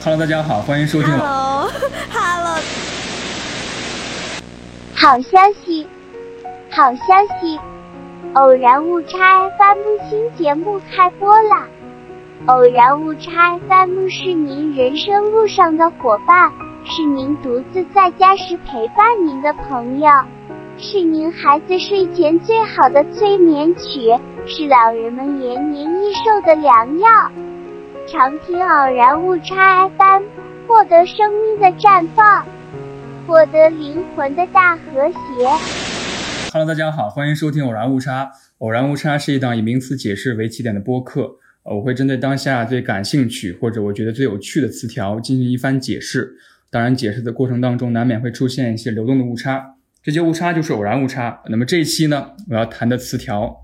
Hello，大家好，欢迎收听。Hello，Hello。好消息，好消息！偶然误差 FM 新节目开播啦！偶然误差 FM 是您人生路上的伙伴，是您独自在家时陪伴您的朋友，是您孩子睡前最好的催眠曲，是老人们延年益寿的良药。常听偶然误差 FM，获得生命的绽放，获得灵魂的大和谐。Hello，大家好，欢迎收听偶然误差。偶然误差是一档以名词解释为起点的播客。我会针对当下最感兴趣或者我觉得最有趣的词条进行一番解释。当然，解释的过程当中难免会出现一些流动的误差，这些误差就是偶然误差。那么这一期呢，我要谈的词条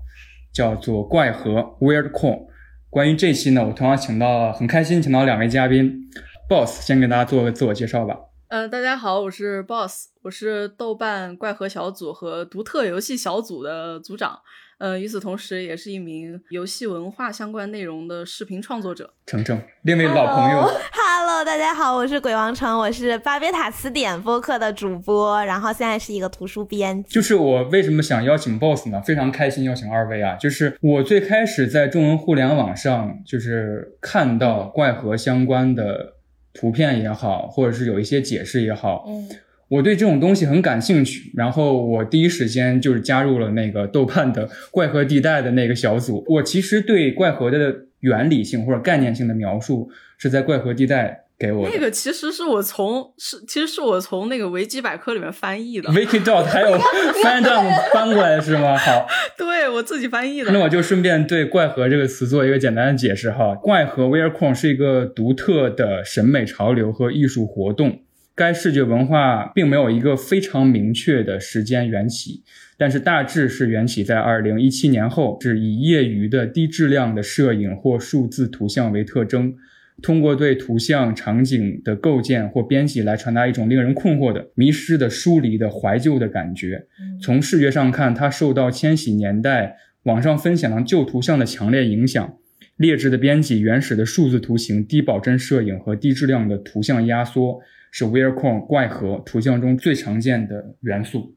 叫做怪和 （Weird Core）。关于这期呢，我同样请到了很开心，请到两位嘉宾。Boss 先给大家做个自我介绍吧。嗯，大家好，我是 Boss，我是豆瓣怪盒小组和独特游戏小组的组长。呃，与此同时，也是一名游戏文化相关内容的视频创作者。程程，另一位老朋友。Hello，大家好，我是鬼王城，我是巴别塔词典播客的主播，然后现在是一个图书编辑。就是我为什么想邀请 Boss 呢？非常开心邀请二位啊！就是我最开始在中文互联网上，就是看到怪盒相关的图片也好，或者是有一些解释也好，嗯。我对这种东西很感兴趣，然后我第一时间就是加入了那个豆瓣的怪盒地带的那个小组。我其实对怪盒的原理性或者概念性的描述是在怪盒地带给我的。那个其实是我从是其实是我从那个维基百科里面翻译的。Wiki dot 还有 Fandom 翻过来是吗？好，对我自己翻译的。那我就顺便对怪盒这个词做一个简单的解释哈。怪盒 Weirdcore 是一个独特的审美潮流和艺术活动。该视觉文化并没有一个非常明确的时间缘起，但是大致是缘起在二零一七年后，是以业余的低质量的摄影或数字图像为特征，通过对图像场景的构建或编辑来传达一种令人困惑的、迷失的、疏离的、怀旧的感觉。从视觉上看，它受到千禧年代网上分享的旧图像的强烈影响。劣质的编辑、原始的数字图形、低保真摄影和低质量的图像压缩。是 Weirdcore 怪盒图像中最常见的元素，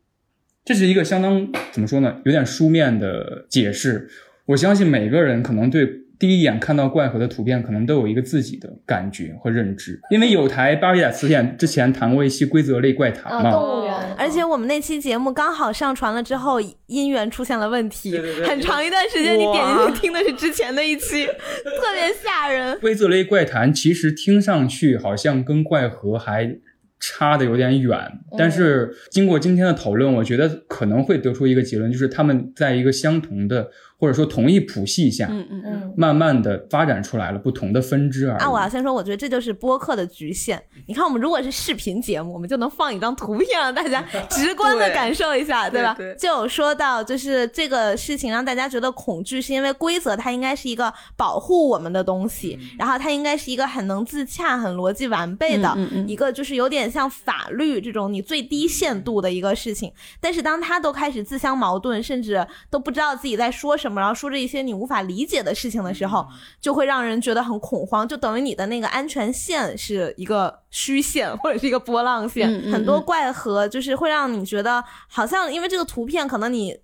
这是一个相当怎么说呢，有点书面的解释。我相信每个人可能对第一眼看到怪盒的图片，可能都有一个自己的感觉和认知。因为有台巴比塔词典之前谈过一期规则类怪谈嘛，动物园。而且我们那期节目刚好上传了之后，音源出现了问题，对对对很长一段时间你点进去听的是之前的一期，特别吓人。规则类怪谈其实听上去好像跟怪盒还差的有点远，但是经过今天的讨论，我觉得可能会得出一个结论，就是他们在一个相同的或者说同一谱系下，嗯嗯嗯，慢慢的发展出来了不同的分支而已。啊，我要先说，我觉得这就是播客的局限。你看，我们如果是视频节目，我们就能放一张图片，让大家直观的感受一下，对吧？对对就有说到，就是这个事情让大家觉得恐惧，是因为规则它应该是一个保护我们的东西，然后它应该是一个很能自洽、很逻辑完备的、嗯嗯嗯一个，就是有点像法律这种你最低限度的一个事情。但是当它都开始自相矛盾，甚至都不知道自己在说什么，然后说着一些你无法理解的事情的时候，就会让人觉得很恐慌，就等于你的那个安全线是一个虚线或者是一个波浪线，嗯嗯很多怪和就是会让你觉得好像因为这个图片可能你。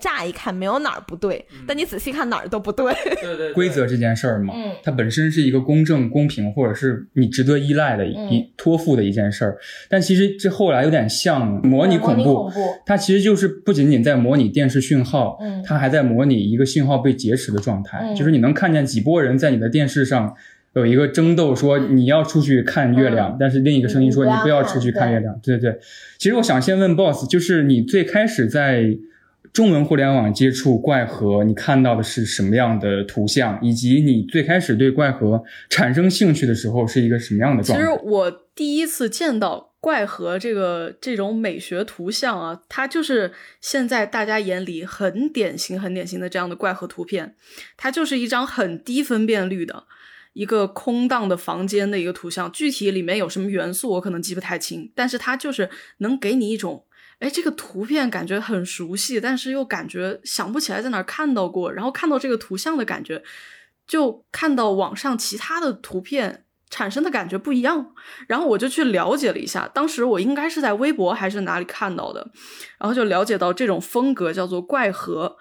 乍一看没有哪儿不对，但你仔细看哪儿都不对。对对规则这件事儿嘛，嗯。它本身是一个公正、公平，或者是你值得依赖的一、嗯。托付的一件事儿。但其实这后来有点像模拟恐怖，它其实就是不仅仅在模拟电视讯号，嗯。它还在模拟一个信号被劫持的状态，嗯。就是你能看见几波人在你的电视上。有一个争斗，说你要出去看月亮，嗯。但是另一个声音说你不要出去看看月亮。对。对对，其实我想先问 boss，就是你最开始在中文互联网接触怪盒，你看到的是什么样的图像，以及你最开始对怪盒产生兴趣的时候是一个什么样的状态其实？我第一次见到怪盒这个这种美学图像啊，它就是现在大家眼里很典型、很典型的这样的怪盒图片，它就是一张很低分辨率的一个空荡的房间的一个图像，具体里面有什么元素我可能记不太清，但是它就是能给你一种。哎，这个图片感觉很熟悉，但是又感觉想不起来在哪儿看到过。然后看到这个图像的感觉，就看到网上其他的图片，产生的感觉不一样。然后我就去了解了一下，当时我应该是在微博还是哪里看到的，然后就了解到这种风格叫做怪核，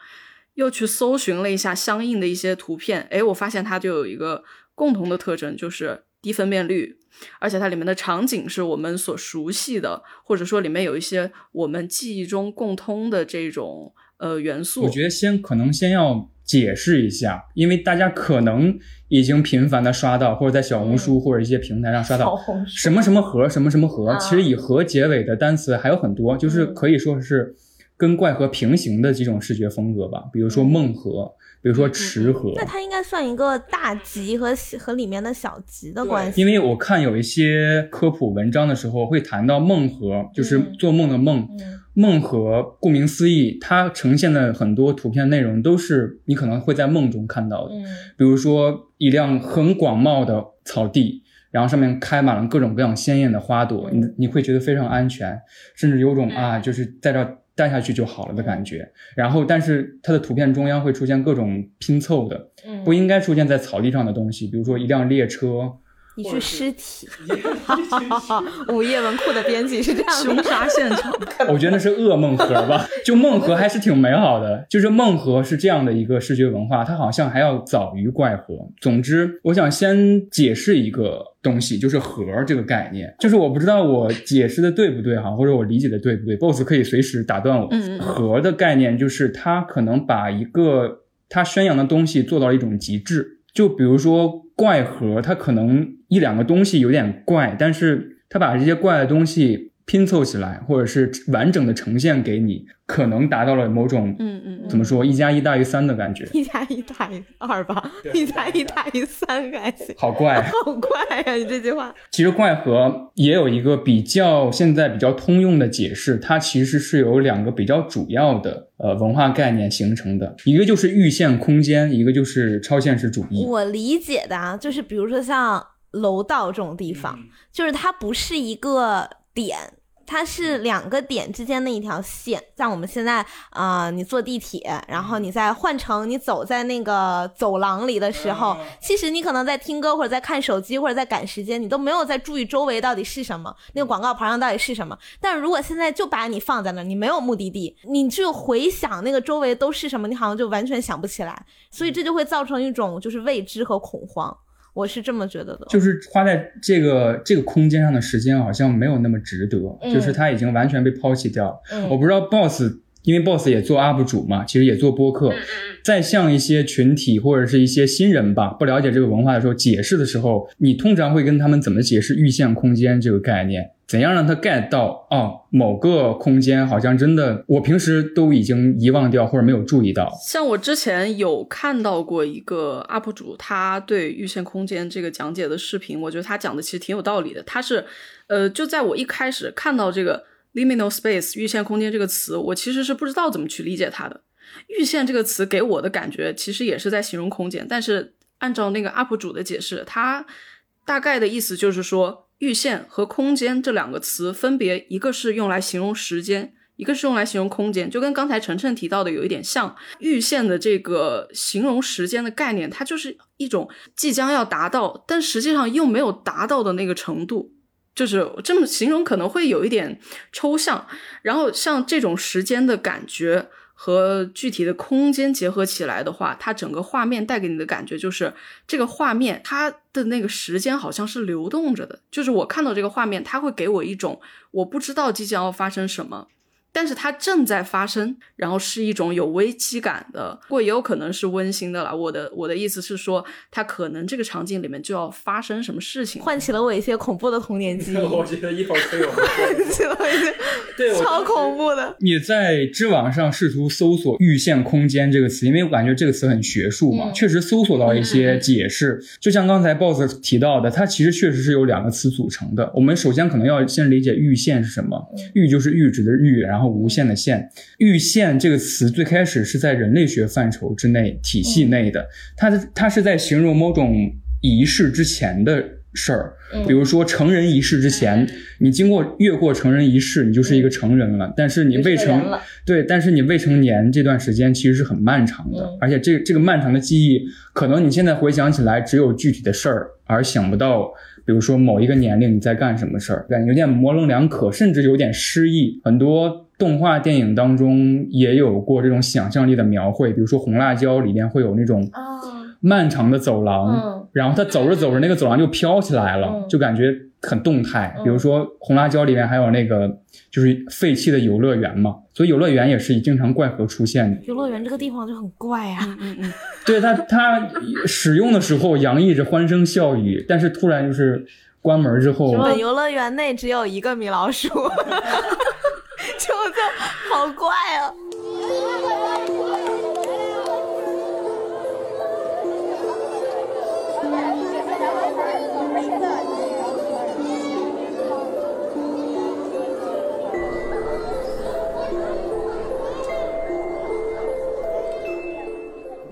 又去搜寻了一下相应的一些图片，诶，我发现它就有一个共同的特征，就是低分辨率。而且它里面的场景是我们所熟悉的，或者说里面有一些我们记忆中共通的这种呃元素。我觉得先可能先要解释一下，因为大家可能已经频繁的刷到，或者在小红书或者一些平台上刷到什么什么盒什么什么盒，其实以盒结尾的单词还有很多，就是可以说是跟怪盒平行的几种视觉风格吧，比如说梦盒。比如说池河，那它应该算一个大集和和里面的小集的关系。因为我看有一些科普文章的时候会谈到梦河，就是做梦的梦。梦河顾名思义，它呈现的很多图片内容都是你可能会在梦中看到的。比如说一辆很广袤的草地，然后上面开满了各种各样鲜艳的花朵，你你会觉得非常安全，甚至有种啊，就是在这。待下去就好了的感觉，然后但是它的图片中央会出现各种拼凑的，不应该出现在草地上的东西，比如说一辆列车。你是尸体，午夜文库的编辑是这样的。凶杀现场，我觉得那是噩梦盒吧。就梦盒还是挺美好的，就是梦盒是这样的一个视觉文化，它好像还要早于怪盒。总之，我想先解释一个东西，就是盒这个概念。就是我不知道我解释的对不对哈，或者我理解的对不对，boss 可以随时打断我。盒的概念就是它可能把一个它宣扬的东西做到了一种极致。就比如说怪盒，它可能一两个东西有点怪，但是它把这些怪的东西拼凑起来，或者是完整的呈现给你。可能达到了某种，嗯嗯，怎么说，一加一大于三的感觉，一加一大于二吧，一加一大于三还行，好怪，好怪呀！你这句话，其实怪和也有一个比较现在比较通用的解释，它其实是有两个比较主要的呃文化概念形成的，一个就是预限空间，一个就是超现实主义。我理解的啊，就是比如说像楼道这种地方，就是它不是一个点。它是两个点之间的一条线，像我们现在啊，你坐地铁，然后你在换乘，你走在那个走廊里的时候，其实你可能在听歌或者在看手机或者在赶时间，你都没有在注意周围到底是什么，那个广告牌上到底是什么。但如果现在就把你放在那儿，你没有目的地，你就回想那个周围都是什么，你好像就完全想不起来，所以这就会造成一种就是未知和恐慌。我是这么觉得的，就是花在这个这个空间上的时间好像没有那么值得，就是他已经完全被抛弃掉。我不知道 boss，因为 boss 也做 UP 主嘛，其实也做播客，在向一些群体或者是一些新人吧，不了解这个文化的时候解释的时候，你通常会跟他们怎么解释预限空间这个概念？怎样让他 get 到哦？某个空间好像真的，我平时都已经遗忘掉或者没有注意到。像我之前有看到过一个 UP 主，他对域线空间这个讲解的视频，我觉得他讲的其实挺有道理的。他是，呃，就在我一开始看到这个 liminal space 域线空间这个词，我其实是不知道怎么去理解它的。预线这个词给我的感觉其实也是在形容空间，但是按照那个 UP 主的解释，他大概的意思就是说。域限和空间这两个词，分别一个是用来形容时间，一个是用来形容空间，就跟刚才晨晨提到的有一点像。域限的这个形容时间的概念，它就是一种即将要达到，但实际上又没有达到的那个程度，就是这么形容可能会有一点抽象。然后像这种时间的感觉。和具体的空间结合起来的话，它整个画面带给你的感觉就是这个画面它的那个时间好像是流动着的，就是我看到这个画面，它会给我一种我不知道即将要发生什么。但是它正在发生，然后是一种有危机感的，不过也有可能是温馨的了。我的我的意思是说，它可能这个场景里面就要发生什么事情，唤起了我一些恐怖的童年记忆。我觉得一会儿可以唤 起了一些，对，超恐怖的。你在知网上试图搜索“域限空间”这个词，因为我感觉这个词很学术嘛，确实搜索到一些解释。就像刚才 boss 提到的，它其实确实是由两个词组成的。我们首先可能要先理解域限是什么，域就是阈值的阈，然后。然后无限的限，阈限这个词最开始是在人类学范畴之内体系内的，它的它是在形容某种仪式之前的事儿，嗯。比如说成人仪式之前，你经过越过成人仪式，你就是一个成人了。但是你未成对，但是你未成年这段时间其实是很漫长的，嗯。而且这这个漫长的记忆，可能你现在回想起来只有具体的事儿，而想不到。比如说某一个年龄你在干什么事儿，感觉有点模棱两可，甚至有点失意。很多动画电影当中也有过这种想象力的描绘，比如说《红辣椒》里面会有那种啊，漫长的走廊，嗯。然后它走着走着那个走廊就飘起来了，嗯。就感觉很动态。嗯比如说《红辣椒》里面还有那个就是废弃的游乐园嘛，所以游乐园也是经常怪盒出现的。游乐园这个地方就很怪啊。嗯嗯嗯，对它它使用的时候洋溢着欢声笑语，但是突然就是关门之后，本游乐园内只有一个米老鼠，就就好怪啊！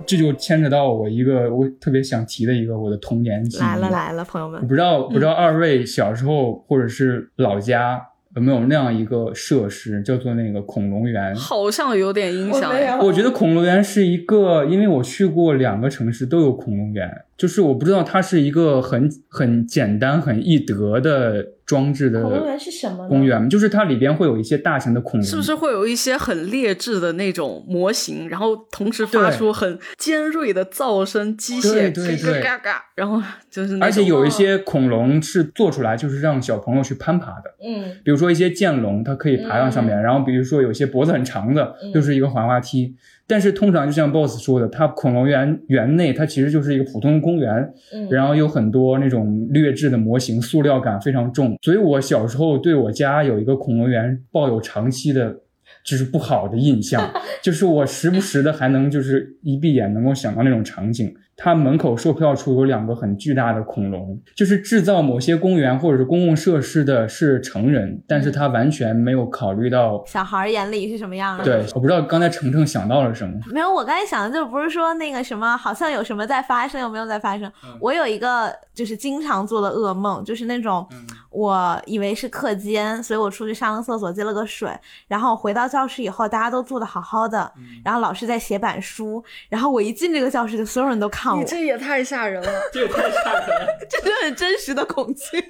这就牵扯到我一个我特别想提的一个我的童年记忆。来了来了，朋友们，我不知道，不知道二位小时候或者是老家有没有那样一个设施，叫做那个恐龙园。好像有点印象哎。我觉得恐龙园是一个，因为我去过两个城市都有恐龙园，就是我不知道它是一个很很简单、很易得的装置的恐龙园是什么公园，就是它里边会有一些大型的恐龙，是不是会有一些很劣质的那种模型，然后同时发出很尖锐的噪声，机械对对对。嘎嘎，然后就是而且有一些恐龙是做出来就是让小朋友去攀爬的，嗯。比如说一些剑龙，它可以爬到上面，然后比如说有些脖子很长的，嗯。就是一个滑滑梯。但是通常就像 BOSS 说的，它恐龙园园内它其实就是一个普通的公园，嗯然后有很多那种劣质的模型，塑料感非常重。所以我小时候对我家有一个恐龙园抱有长期的。就是不好的印象，就是我时不时的还能就是一闭眼能够想到那种场景。它门口售票处有两个很巨大的恐龙，就是制造某些公园或者是公共设施的是成人，但是他完全没有考虑到。小孩儿眼里是什么样的？对，我不知道刚才程程想到了什么。没有，我刚才想的就不是说那个什么，好像有什么在发生，有没有在发生？嗯我有一个就是经常做的噩梦，就是那种、嗯我以为是课间，所以我出去上个厕所接了个水，然后回到教室以后，大家都坐的好好的，嗯然后老师在写板书，然后我一进这个教室，就所有人都看我你，这也太吓人了。这也太吓人了。这是很真实的恐惧。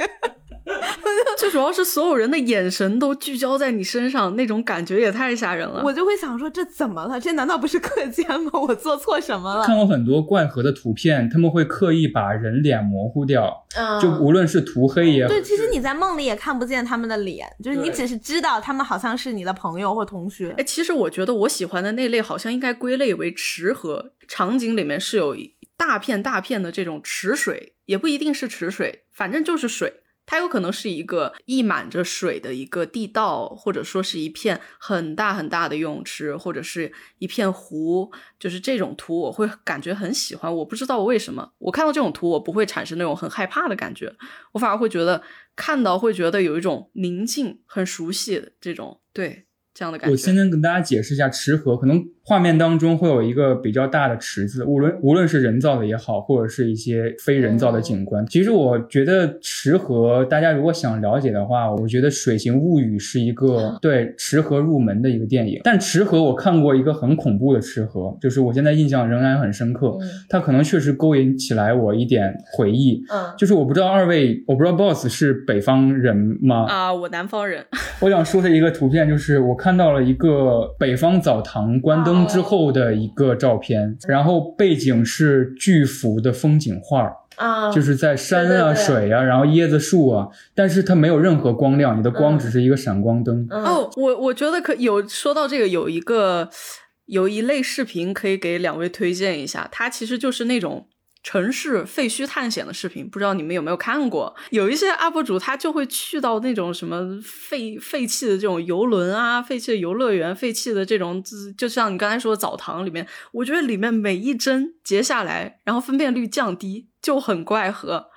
最主要是所有人的眼神都聚焦在你身上，那种感觉也太吓人了。我就会想说，这怎么了？这难道不是课间吗？我做错什么了？看过很多怪盒的图片，他们会刻意把人脸模糊掉，嗯就无论是涂黑也好，对，其实你在梦里也看不见他们的脸，就是你只是知道他们好像是你的朋友或同学哎，。其实我觉得我喜欢的那类好像应该归类为池盒场景，里面是有一大片大片的这种池水，也不一定是池水，反正就是水。它有可能是一个溢满着水的一个地道，或者说是一片很大很大的游泳池，或者是一片湖，就是这种图我会感觉很喜欢。我不知道为什么，我看到这种图我不会产生那种很害怕的感觉，我反而会觉得看到会觉得有一种宁静、很熟悉的这种对这样的感觉。我先跟大家解释一下池河，可能画面当中会有一个比较大的池子，无论无论是人造的也好，或者是一些非人造的景观。其实我觉得池河，大家如果想了解的话，我觉得《水形物语》是一个 对池河入门的一个电影。但池河我看过一个很恐怖的池河，就是我现在印象仍然很深刻，它可能确实勾引起来我一点回忆。嗯，就是我不知道二位，我不知道 boss 是北方人吗？啊，我南方人，我想说的一个图片就是，我看到了一个北方澡堂关灯之后的一个照片，然后背景是巨幅的风景画，啊，就是在山啊、对对对水啊，然后椰子树啊，但是它没有任何光亮，你的光嗯只是一个闪光灯。嗯哦，我我觉得可有说到这个，有一个有一类视频可以给两位推荐一下，它其实就是那种。城市废墟探险的视频，不知道你们有没有看过？有一些 UP 主他就会去到那种什么废废弃的这种游轮啊、废弃的游乐园、废弃的这种，就像你刚才说的澡堂里面，我觉得里面每一帧截下来，然后分辨率降低，就很怪和。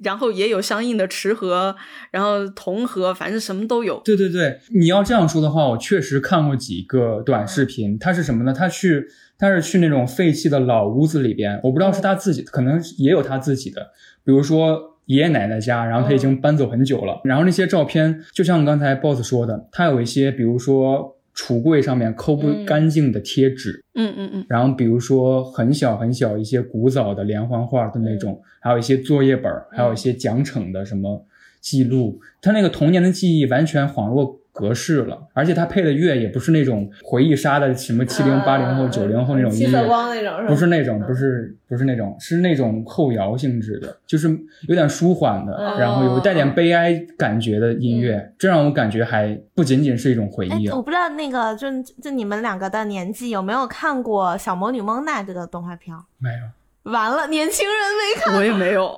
然后也有相应的池河，然后铜河，反正什么都有。对对对，你要这样说的话，我确实看过几个短视频。他是什么呢？他去，他是去那种废弃的老屋子里边，我不知道是他自己，可能也有他自己的。比如说爷爷奶奶家，然后他已经搬走很久了。然后那些照片，就像刚才 boss 说的，他有一些，比如说橱柜上面抠不干净的贴纸，嗯嗯嗯，然后比如说很小很小一些古早的连环画的那种，还有一些作业本，还有一些奖惩的什么记录，他那个童年的记忆完全恍若隔世了，而且他配的乐也不是那种回忆杀的什么七零八零后九零后那种音乐，光那种是？不是那种，不是不是那种，是那种后摇性质的，就是有点舒缓的，哦然后有带点悲哀感觉的音乐，这让我感觉还不仅仅是一种回哎忆，啊我。不知道那个就就你们两个的年纪有没有看过《小魔女蒙娜》这个动画片？没有，完了，年轻人没看，我也没有，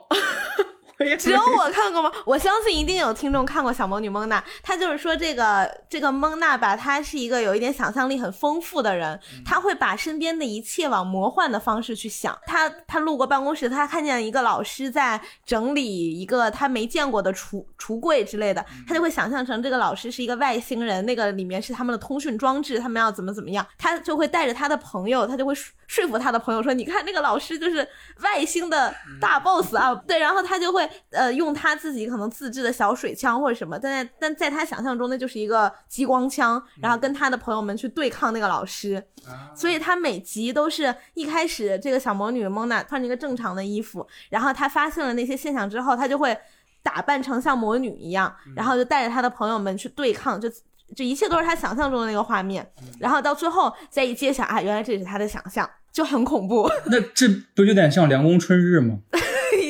只有我看过吗？我相信一定有听众看过《小魔女蒙娜》。她就是说，这个这个蒙娜吧，她是一个有一点想象力很丰富的人，她会把身边的一切往魔幻的方式去想。她她路过办公室，她看见一个老师在整理一个她没见过的橱橱柜之类的，她就会想象成这个老师是一个外星人，那个里面是他们的通讯装置，他们要怎么怎么样，她就会带着她的朋友，她就会说说服她的朋友说，你看那个老师就是外星的大 boss 啊，对，然后她就会呃用他自己可能自制的小水枪或者什么，但在但在他想象中那就是一个激光枪，然后跟他的朋友们去对抗那个老师，所以他每集都是一开始这个小魔女蒙娜穿着一个正常的衣服，然后他发现了那些现象之后，他就会打扮成像魔女一样，然后就带着他的朋友们去对抗，就这一切都是他想象中的那个画面，然后到最后再一揭晓啊，原来这是他的想象，就很恐怖。那这不有点像凉宫春日吗？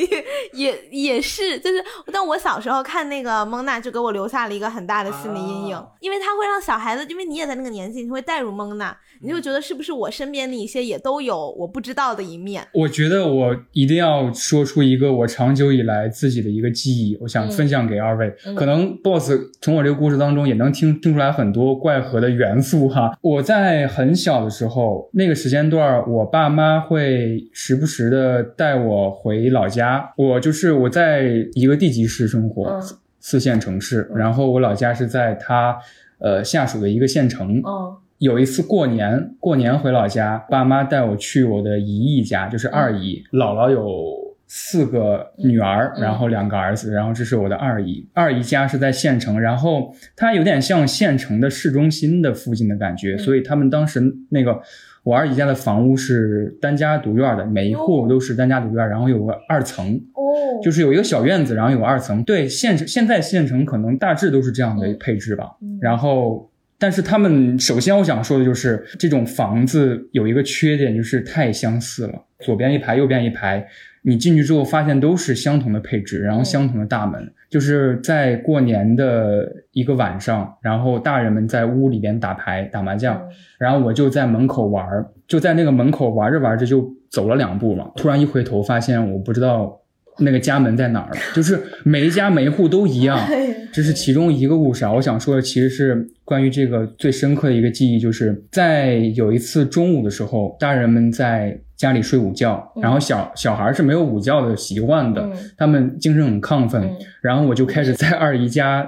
也也是，就是，但我小时候看那个蒙娜，就给我留下了一个很大的心理阴影，因为它会让小孩子，因为你也在那个年纪，你会带入蒙娜，你就觉得是不是我身边的一些也都有我不知道的一面。我觉得我一定要说出一个我长久以来自己的一个记忆，我想分享给二位。可能 BOSS 从我这个故事当中也能听听出来很多怪核的元素哈。我在很小的时候，那个时间段，我爸妈会时不时的带我回老家。我就是我在一个地级市生活，嗯。四线城市，然后我老家是在它呃下属的一个县城。嗯。有一次过年，过年回老家，爸妈带我去我的姨姨家，就是二姨，姥姥有四个女儿，然后两个儿子，然后这是我的二姨。二姨家是在县城，然后它有点像县城的市中心的附近的感觉，所以他们当时那个我二姨家的房屋是单家独院的，每一户都是单家独院，然后有个二层，哦就是有一个小院子，然后有个二层。对，县城现在县城可能大致都是这样的配置吧。然后，但是他们首先我想说的就是，这种房子有一个缺点，就是太相似了，左边一排，右边一排。你进去之后发现都是相同的配置，然后相同的大门，就是在过年的一个晚上，然后大人们在屋里边打牌打麻将，然后我就在门口玩儿，就在那个门口玩着玩着就走了两步嘛，突然一回头发现我不知道那个家门在哪儿了，就是每一家每一户都一样，这是其中一个故事啊。我想说的其实是关于这个最深刻的一个记忆，就是在有一次中午的时候，大人们在家里睡午觉，然后小小孩是没有午觉的习惯的，他们精神很亢奋，然后我就开始在二姨家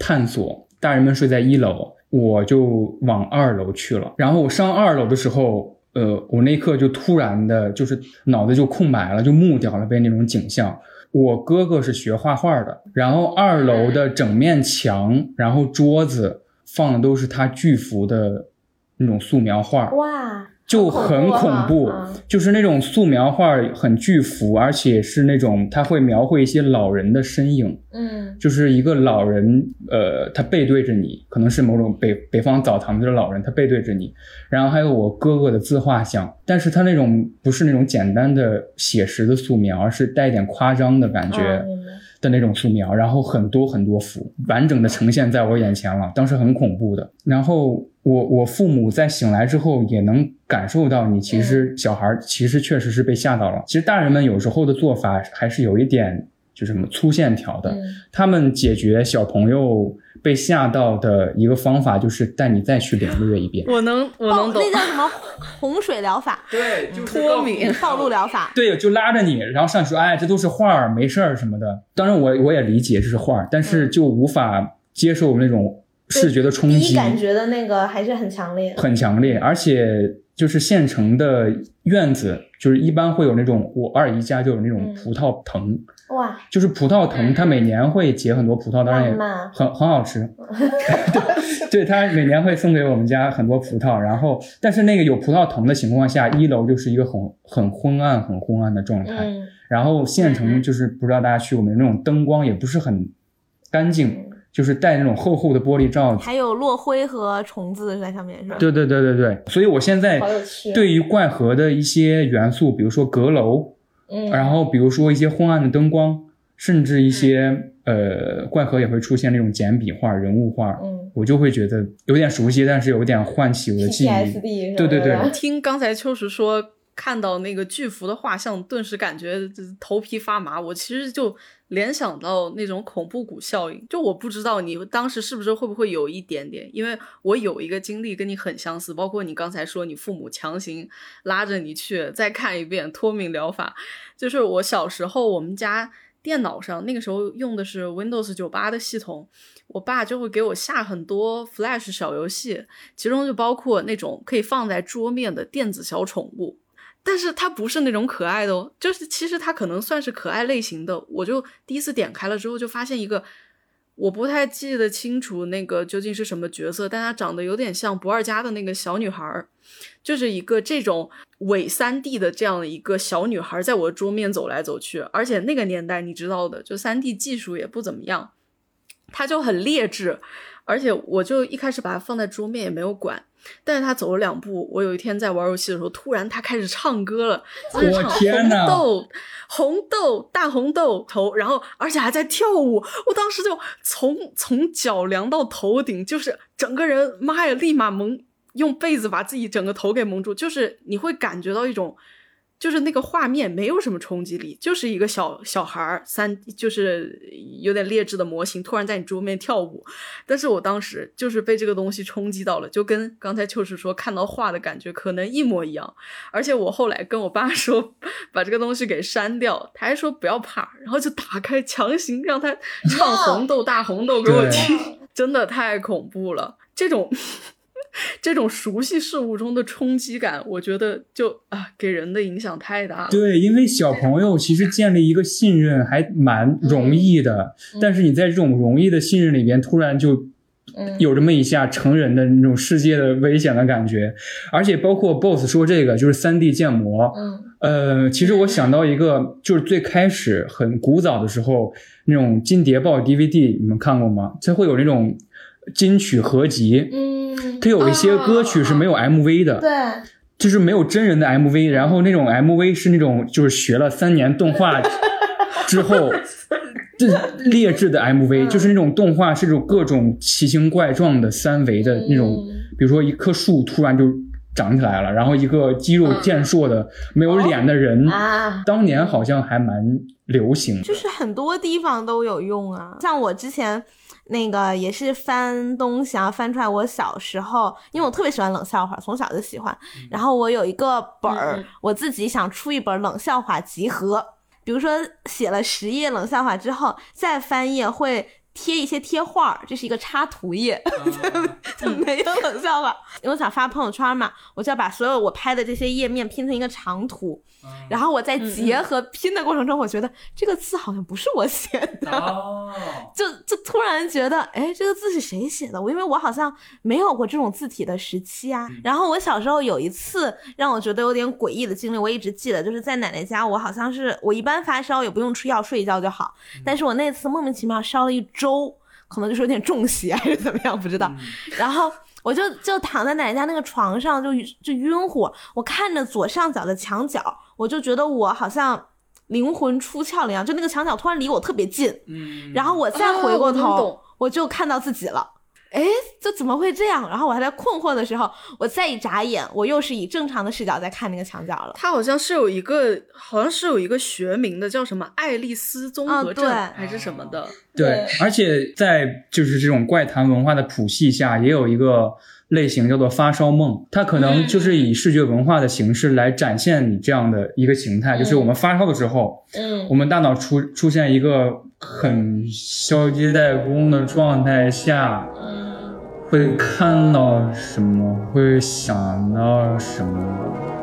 探索，大人们睡在一楼，我就往二楼去了。然后我上二楼的时候，呃，我那一刻就突然的，就是脑子就空白了，就木掉了，被那种景象。我哥哥是学画画的，然后二楼的整面墙，然后桌子放的都是他巨幅的那种素描画，哇，就很恐怖，啊就是那种素描画很巨幅，而且是那种他会描绘一些老人的身影，嗯就是一个老人，呃，他背对着你，可能是某种北北方澡堂子的老人，他背对着你，然后还有我哥哥的自画像，但是他那种不是那种简单的写实的素描，而是带一点夸张的感觉。的那种素描，然后很多很多幅完整的呈现在我眼前了，当时很恐怖的。然后我我父母在醒来之后也能感受到，你其实小孩其实确实是被吓到了。其实大人们有时候的做法还是有一点就是什么粗线条的，他们解决小朋友被吓到的一个方法就是带你再去领略一遍。我能我能懂那，叫什么洪水疗法、对，就脱敏。暴露疗法。对，就拉着你，然后上去说，哎，这都是画儿，没事儿什么的。当然我，我也理解这是画儿，但是就无法接受那种视觉的冲击，第一感觉的那个还是很强烈。很强烈。而且就是县城的院子，就是一般会有那种我二姨家就有那种嗯葡萄藤，哇，就是葡萄藤，它每年会结很多葡萄，当然也很很好吃。对，对，它每年会送给我们家很多葡萄，然后但是那个有葡萄藤的情况下，一楼就是一个很很昏暗、很昏暗的状态。嗯然后县城就是不知道大家去过没有，那种灯光也不是很干净，就是带那种厚厚的玻璃罩子。还有落灰和虫子在上面是吧？对对对对对，所以我现在对于怪盒的一些元素，比如说阁楼，嗯然后比如说一些昏暗的灯光，甚至一些呃怪盒也会出现那种简笔画、人物画，嗯我就会觉得有点熟悉，但是有点唤起我的记忆。对对对听刚才秋实说看到那个巨幅的画像，顿时感觉头皮发麻。我其实就联想到那种恐怖谷效应，就我不知道你当时是不是会不会有一点点，因为我有一个经历跟你很相似，包括你刚才说你父母强行拉着你去再看一遍脱敏疗法，就是我小时候我们家。电脑上那个时候用的是 Windows 九八的系统，我爸就会给我下很多 Flash 小游戏，其中就包括那种可以放在桌面的电子小宠物，但是它不是那种可爱的哦，就是其实它可能算是可爱类型的。我就第一次点开了之后，就发现一个我不太记得清楚那个究竟是什么角色，但它长得有点像不二家的那个小女孩儿，就是一个这种伪三 D 的这样的一个小女孩，在我桌面走来走去，而且那个年代你知道的，就三 D 技术也不怎么样，它就很劣质，而且我就一开始把它放在桌面也没有管。但是他走了两步，我有一天在玩游戏的时候，突然他开始唱歌了，就是我唱红豆、红豆、大红豆头，然后而且还在跳舞，我当时就从从脚凉到头顶，就是整个人，妈呀，立马蒙用被子把自己整个头给蒙住，就是你会感觉到一种。就是那个画面没有什么冲击力，就是一个小小孩儿三，就是有点劣质的模型，突然在你桌面跳舞。但是我当时就是被这个东西冲击到了，就跟刚才就是说看到画的感觉可能一模一样。而且我后来跟我爸 说把这个东西给删掉，他还说不要怕，然后就打开强行让他唱红豆大红豆给我听，真的太恐怖了。这种这种熟悉事物中的冲击感，我觉得就啊给人的影响太大了。对，因为小朋友其实建立一个信任还蛮容易的，但是你在这种容易的信任里边，突然就嗯有这么一下成人的那种世界的危险的感觉，而且包括 BOSS 说这个就是三 D 建模，嗯呃，其实我想到一个，就是最开始很古早的时候那种金碟报 DVD，你们看过吗？它会有那种金曲合集，嗯，它有一些歌曲是没有 MV 的，对，就是没有真人的 MV，然后那种 MV 是那种就是学了三年动画 之后，这劣质的 MV，就是那种动画是这种各种奇形怪状的三维的那种，比如说一棵树突然就长起来了，然后一个肌肉健硕的没有脸的人，啊当年好像还蛮流行的。就是很多地方都有用啊。像我之前那个也是翻东西啊，翻出来我小时候，因为我特别喜欢冷笑话，从小就喜欢。然后我有一个本儿，我自己想出一本冷笑话集合，比如说写了十页冷笑话之后，再翻页会。贴一些贴画儿，这是一个插图页，就没有冷笑话。因为我想发朋友圈嘛，我就要把所有我拍的这些页面拼成一个长图，然后我在结合拼的过程中，我觉得这个字好像不是我写的，哦，就就突然觉得，哎，这个字是谁写的？我因为我好像没有过这种字体的时期啊。然后我小时候有一次让我觉得有点诡异的经历，我一直记得，就是在奶奶家，我好像是我一般发烧也不用吃药，睡一觉就好，但是我那次莫名其妙烧了一周，可能就是有点中邪 还是怎么样，不知道。然后我就就躺在奶奶家那个床上就就晕乎，我看着左上角的墙角，我就觉得我好像灵魂出窍了一样，就那个墙角突然离我特别近，嗯然后我再回过头，懂我就看到自己了。哎，这怎么会这样？然后我还在困惑的时候，我再一眨眼，我又是以正常的视角在看那个墙角了。它好像是有一个，好像是有一个学名的，叫什么爱丽丝综合症、还是什么的。对，而且在就是这种怪谈文化的谱系下，也有一个类型叫做发烧梦，它可能就是以视觉文化的形式来展现你这样的一个形态，就是我们发烧的时候，嗯。我们大脑出出现一个很消极怠工的状态下，会看到什么，会想到什么。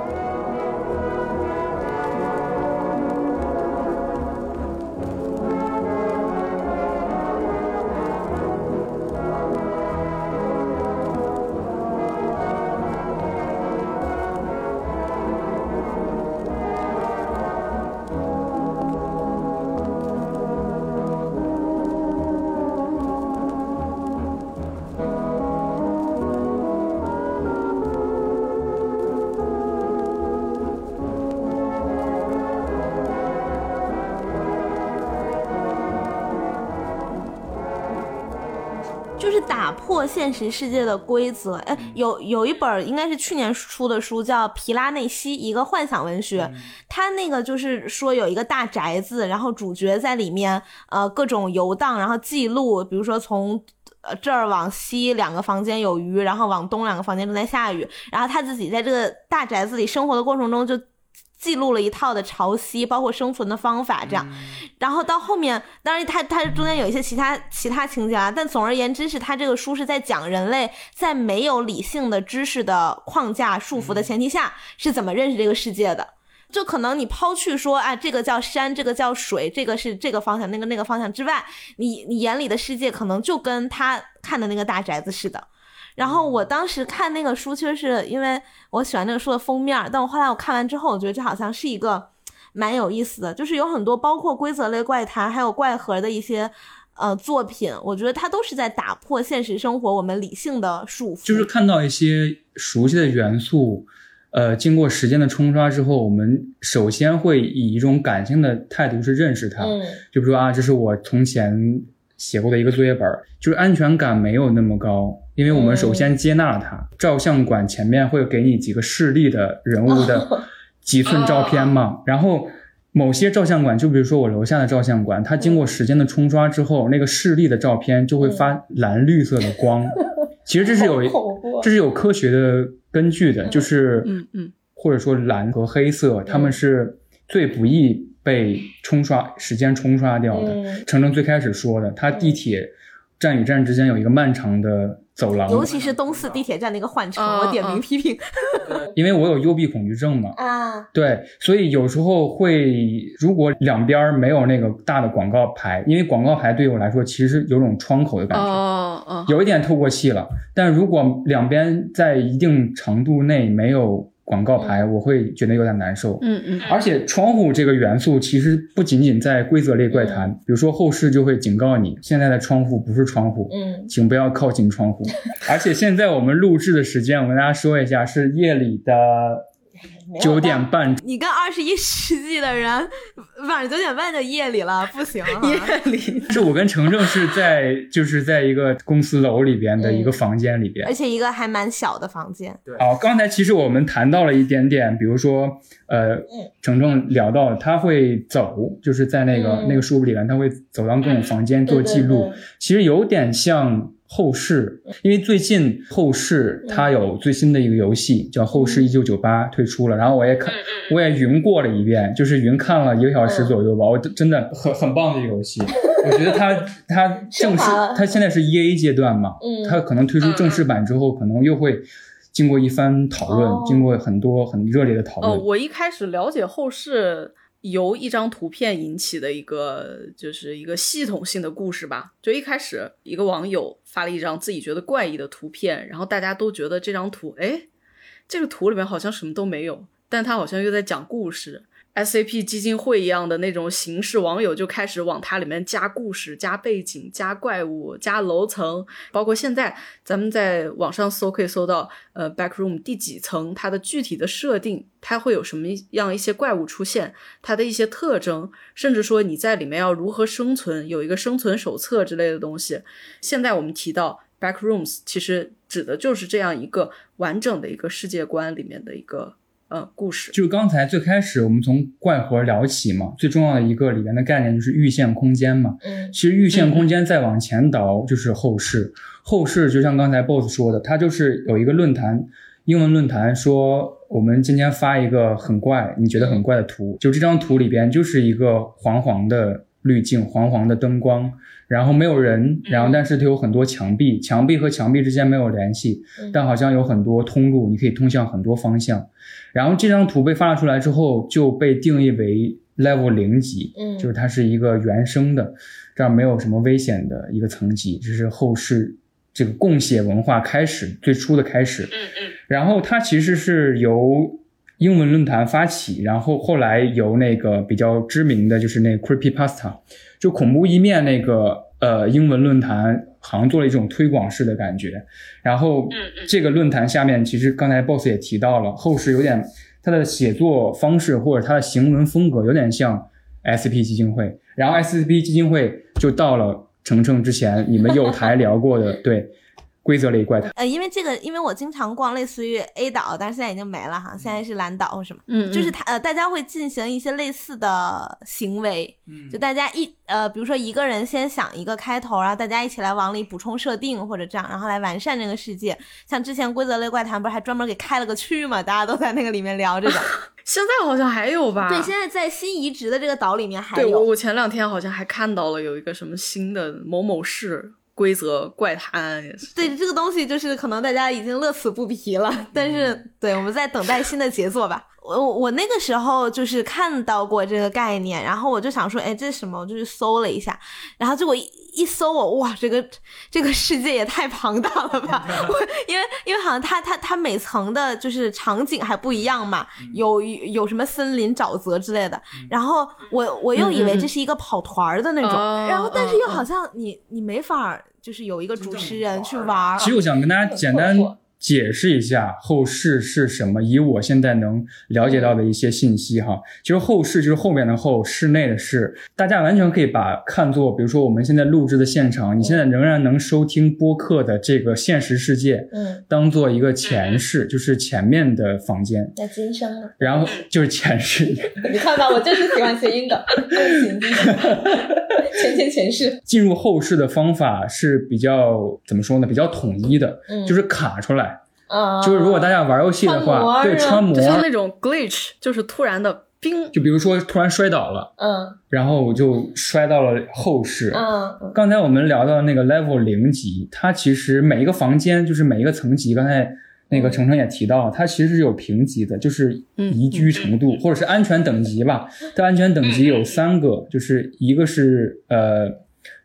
实世界的规则。哎，有有一本应该是去年出的书，叫《皮拉内西》，一个幻想文学。他那个就是说有一个大宅子，然后主角在里面呃各种游荡，然后记录，比如说从呃这儿往西两个房间有鱼，然后往东两个房间正在下雨，然后他自己在这个大宅子里生活的过程中就。记录了一套的潮汐，包括生存的方法，这样，然后到后面，当然它它中间有一些其他其他情节啊，但总而言之是它这个书是在讲人类在没有理性的知识的框架束缚的前提下是怎么认识这个世界的。就可能你抛去说啊，这个叫山，这个叫水，这个是这个方向，那个那个方向之外，你你眼里的世界可能就跟他看的那个大宅子似的。然后我当时看那个书，其实是因为我喜欢那个书的封面，但我后来我看完之后，我觉得这好像是一个蛮有意思的，就是有很多包括规则类怪谈，还有怪盒的一些呃作品，我觉得它都是在打破现实生活我们理性的束缚，就是看到一些熟悉的元素，呃，经过时间的冲刷之后，我们首先会以一种感性的态度去认识它，嗯。就比如说啊，这是我从前写过的一个作业本儿，就是安全感没有那么高，因为我们首先接纳了它。照相馆前面会给你几个示例的人物的 几寸照片嘛，然后某些照相馆，就比如说我楼下的照相馆，它经过时间的冲刷之后，那个示例的照片就会发蓝绿色的光。其实这是有这是有科学的根据的，就是嗯嗯或者说蓝和黑色，它们是最不易被冲刷时间冲刷掉的。嗯程程最开始说的，它地铁站与站之间有一个漫长的走廊，尤其是东四地铁站那个换乘，啊我点名批评。因为我有幽闭恐惧症嘛，啊，对，所以有时候会，如果两边儿没有那个大的广告牌，因为广告牌对我来说其实有种窗口的感觉，哦哦，有一点透过气了。但如果两边在一定程度内没有广告牌，我会觉得有点难受。嗯嗯而且窗户这个元素其实不仅仅在规则类怪谈，比如说后世就会警告你，现在的窗户不是窗户，嗯，请不要靠近窗户。而且现在我们录制的时间，我跟大家说一下，是夜里的九点半。你跟二十一世纪的人晚上九点半的夜里了，不行啊！夜里 是我跟程程是在就是在一个公司楼里边的一个房间里边而。且一个还蛮小的房间，对哦，刚才其实我们谈到了一点点，比如说，呃，程程聊到他会走，就是在那个、嗯那个书里边，他会走到各种房间做记录，对对对其实有点像后世，因为最近后世它有最新的一个游戏叫《后世一九九八》推出了，然后我也看，我也云过了一遍，就是云看了一个小时左右吧，我真的很很棒的一个游戏，我觉得它 它正式它现在是 E A 阶段嘛，嗯它可能推出正式版之后，可能又会经过一番讨论，哦。经过很多很热烈的讨呃，论。我一开始了解后世由一张图片引起的一个，就是一个系统性的故事吧。就一开始一个网友发了一张自己觉得怪异的图片，然后大家都觉得这张图，哎，这个图里面好像什么都没有，但他好像又在讲故事。SAP 基金会一样的那种形式，网友就开始往它里面加故事、加背景、加怪物、加楼层，包括现在咱们在网上搜可以搜到，呃，Backroom 第几层，它的具体的设定，它会有什么样一些怪物出现，它的一些特征，甚至说你在里面要如何生存，有一个生存手册之类的东西。现在我们提到 Backrooms，其实指的就是这样一个完整的一个世界观里面的一个呃故事。就是刚才最开始我们从怪盒聊起嘛，最重要的一个里面的概念就是预线空间嘛。嗯其实预线空间再往前倒就是后世，后世就像刚才 BOSS 说的，它就是有一个论坛，英文论坛说我们今天发一个很怪，你觉得很怪的图，就这张图里边就是一个黄黄的滤镜，黄黄的灯光，然后没有人，然后但是它有很多墙壁，墙壁和墙壁之间没有联系，但好像有很多通路，你可以通向很多方向。然后这张图被发了出来之后，就被定义为 level 零级，嗯就是它是一个原生的，这样没有什么危险的一个层级，这是后世这个共写文化开始最初的开始。嗯嗯然后它其实是由英文论坛发起，然后后来由那个比较知名的就是那个 Creepypasta，就恐怖一面那个呃英文论坛，好像做了一种推广式的感觉。然后这个论坛下面，其实刚才 Boss 也提到了，后世有点他的写作方式或者他的行文风格有点像 SP 基金会，然后 SP 基金会就到了程程之前你们有台聊过的 对规则类怪谈。呃，因为这个，因为我经常逛类似于 A 岛，但是现在已经没了哈，现在是蓝岛或什么，嗯，就是他呃，大家会进行一些类似的行为，嗯就大家一呃，比如说一个人先想一个开头，然后大家一起来往里补充设定或者这样，然后来完善这个世界。像之前规则类怪谈不是还专门给开了个区嘛，大家都在那个里面聊这个。现在好像还有吧？对，现在在新移植的这个岛里面还对我有。我前两天好像还看到了有一个什么新的某某市规则怪谈，也是。对这个东西，就是可能大家已经乐此不疲了，但是对我们在等待新的杰作吧。我我我那个时候就是看到过这个概念，然后我就想说，哎，这是什么？我就去搜了一下，然后结果一一搜我，哇，这个这个世界也太庞大了吧！我因为因为好像它它它每层的就是场景还不一样嘛，有有什么森林、沼泽之类的，然后我我又以为这是一个跑团儿的那种，哦然后但是又哦好像你你没法儿就是有一个主持人去玩儿，其实我想跟大家简单解释一下后世是什么，以我现在能了解到的一些信息哈。其实后世就是后面的后，室内的室，大家完全可以把看作，比如说我们现在录制的现场，你现在仍然能收听播客的这个现实世界，嗯，当做一个前世，就是前面的房间，在今生了。然后就是前世。你看吧，我就是喜欢谐音梗，行前前前世，进入后世的方法是比较怎么说呢？比较统一的，嗯就是卡出来。嗯，就是如果大家玩游戏的话，对穿模就，像那种 glitch，就是突然的冰，就比如说突然摔倒了，嗯。然后我就摔到了后室。嗯。嗯。刚才我们聊到那个 level 零级，它其实每一个房间就是每一个层级，刚才那个程程也提到，它其实是有评级的，就是宜居程度、或者是安全等级吧。它安全等级有三个，就是一个是呃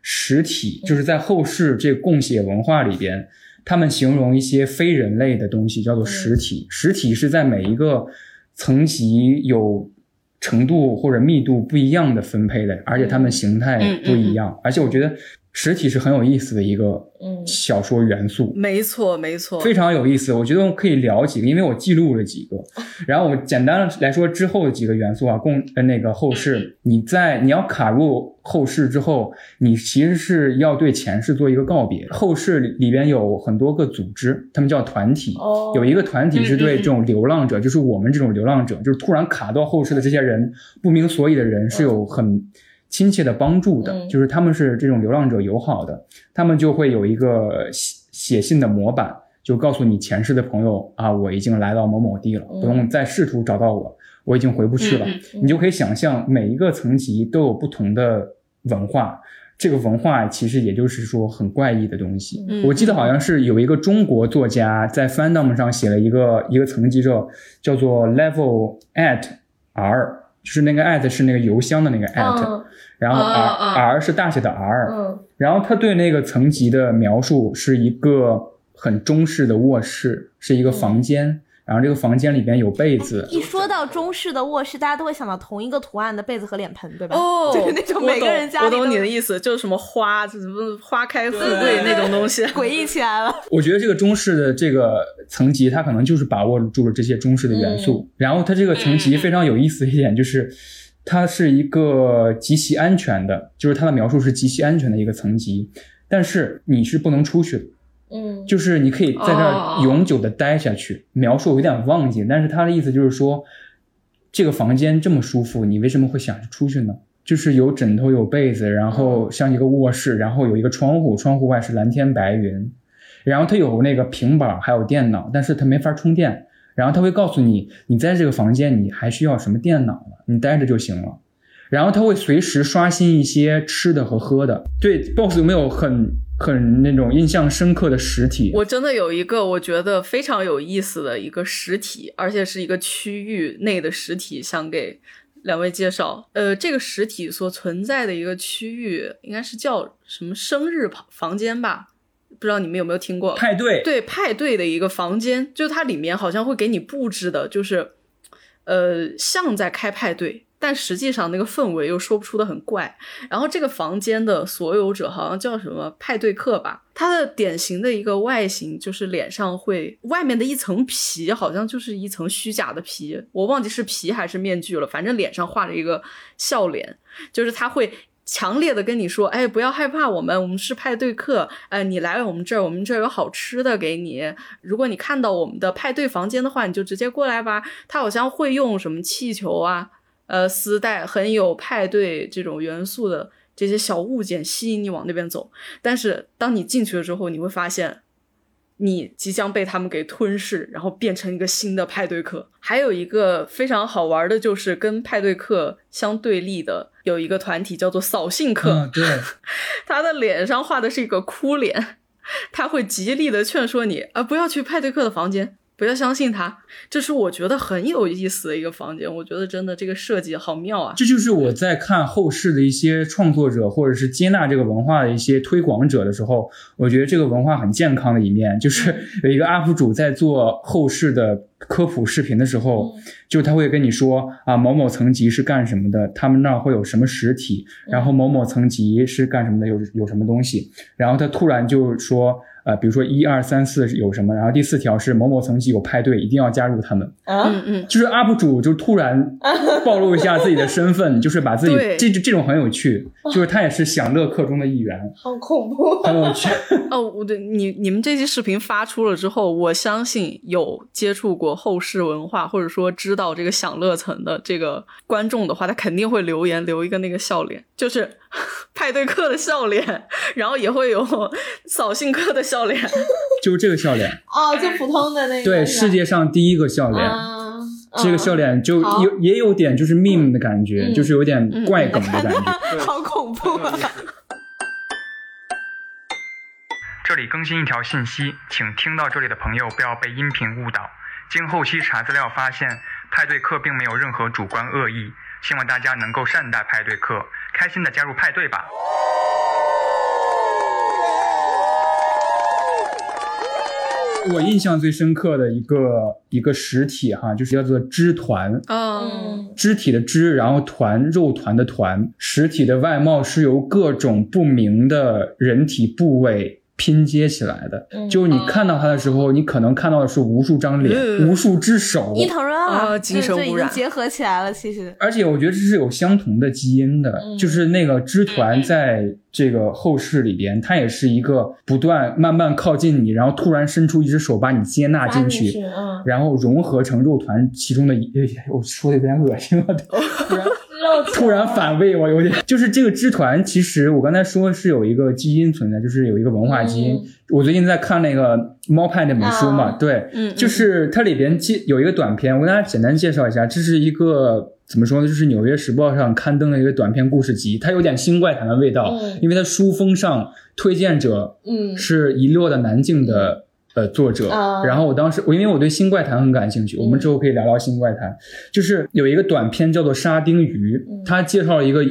实体，就是在后世这个共写文化里边，他们形容一些非人类的东西叫做实体。实体是在每一个层级有程度或者密度不一样的分配的，而且它们形态不一样。而且我觉得实体是很有意思的一个嗯小说元素。没错没错，非常有意思，我觉得我可以聊几个，因为我记录了几个。然后我简单来说之后的几个元素啊，共呃那个后世，你在你要卡入后世之后，你其实是要对前世做一个告别。后世里里边有很多个组织，他们叫团体，哦有一个团体是对这种流浪者，就是我们这种流浪者，就是突然卡到后世的这些人，不明所以的人是有很亲切的帮助的，嗯就是他们是这种流浪者友好的，他们就会有一个写写信的模板，就告诉你前世的朋友啊，我已经来到某某地了，嗯不用再试图找到我，我已经回不去了。你就可以想象，每一个层级都有不同的文化。这个文化其实也就是说很怪异的东西。嗯我记得好像是有一个中国作家在 Fandom 上写了一个一个层级叫叫做 Level at R，就是那个 at 是那个邮箱的那个 at，、嗯然后 R、啊啊 R 是大写的 R，、嗯然后他对那个层级的描述是一个很中式的卧室，是一个房间，然后这个房间里边有被子，一说到中式的卧室，大家都会想到同一个图案的被子和脸盆，对吧？哦，就是那种每个人家里都懂我懂你的意思，就是什么花，就是什么花开富贵那种东西。诡异起来了。我觉得这个中式的这个层级，它可能就是把握住了这些中式的元素。然后它这个层级非常有意思的一点就是，它是一个极其安全的，就是它的描述是极其安全的一个层级，但是你是不能出去的。嗯就是你可以在这哦儿永久的待下去。描述我有点忘记，但是他的意思就是说，这个房间这么舒服，你为什么会想着出去呢？就是有枕头有被子，然后像一个卧室，然后有一个窗户，窗户外是蓝天白云，然后它有那个平板还有电脑，但是它没法充电。然后他会告诉你，你在这个房间你还需要什么电脑呢？你待着就行了。然后它会随时刷新一些吃的和喝的。对，BOSS 有没有很很那种印象深刻的实体？我真的有一个我觉得非常有意思的一个实体，而且是一个区域内的实体，想给两位介绍。呃，这个实体所存在的一个区域应该是叫什么生日房房间吧？不知道你们有没有听过？派对，对派对的一个房间，就它里面好像会给你布置的，就是呃像在开派对，但实际上那个氛围又说不出的很怪。然后这个房间的所有者好像叫什么派对客吧，它的典型的一个外形就是脸上会外面的一层皮，好像就是一层虚假的皮，我忘记是皮还是面具了，反正脸上画着一个笑脸，就是他会。强烈的跟你说，哎，不要害怕，我们我们是派对客，呃，你来我们这儿，我们这儿有好吃的给你。如果你看到我们的派对房间的话，你就直接过来吧。他好像会用什么气球啊，呃，丝带，很有派对这种元素的这些小物件吸引你往那边走。但是当你进去了之后，你会发现。你即将被他们给吞噬，然后变成一个新的派对客。还有一个非常好玩的，就是跟派对客相对立的有一个团体叫做扫兴客。嗯，对，他的脸上画的是一个哭脸，他会极力的劝说你啊，不要去派对客的房间。不要相信他，这是我觉得很有意思的一个房间。我觉得真的这个设计好妙啊！这就是我在看后世的一些创作者或者是接纳这个文化的一些推广者的时候，我觉得这个文化很健康的一面，就是有一个 UP 主在做后世的科普视频的时候，就他会跟你说啊，某某层级是干什么的，他们那儿会有什么实体，然后某某层级是干什么的，有有什么东西，然后他突然就说。呃，比如说一二三四有什么，然后第四条是某某层级有派对，一定要加入他们。嗯嗯，就是 UP 主就突然 暴露一下自己的身份，就是把自己这这种很有趣，就是他也是享乐课中的一员。好恐怖，很有趣。哦，我对你你们这期视频发出了之后，我相信有接触过后世文化或者说知道这个享乐层的这个观众的话，他肯定会留言留一个那个笑脸，就是 派对课的笑脸，然后也会有 扫兴课的笑。笑脸，就是这个笑脸。哦，就普通的那个。对，世界上第一个笑脸，这个笑脸就有也有点就是 meme 的感觉，就是有点怪梗的感觉，好恐怖啊！这里更新一条信息，请听到这里的朋友不要被音频误导。经后期查资料发现，派对客并没有任何主观恶意，希望大家能够善待派对客，开心的加入派对吧。我印象最深刻的一个一个实体哈，就是叫做肢团，嗯，肢体的肢，然后团肉团的团，实体的外貌是由各种不明的人体部位。拼接起来的，就是你看到它的时候，你可能看到的是无数张脸，无数只手，伊藤润二，精神污染。结合起来了。其实，而且我觉得这是有相同的基因的，就是那个支团在这个后世里边，它也是一个不断慢慢靠近你，然后突然伸出一只手把你接纳进去，然后融合成肉团其中的一，我说的有点恶心了，突 然。突然反胃，我有点就是这个支团，其实我刚才说是有一个基因存在，就是有一个文化基因。我最近在看那个猫派那本书嘛，对，就是它里边介有一个短片，我跟大家简单介绍一下，这是一个怎么说呢？就是《纽约时报》上刊登的一个短篇故事集，它有点新怪谈的味道，因为它书封上推荐者是遗落的南境的。呃，作者，然后我当时我因为我对新怪谈很感兴趣，我们之后可以聊聊新怪谈。就是有一个短片叫做《沙丁鱼》，他介绍了一个，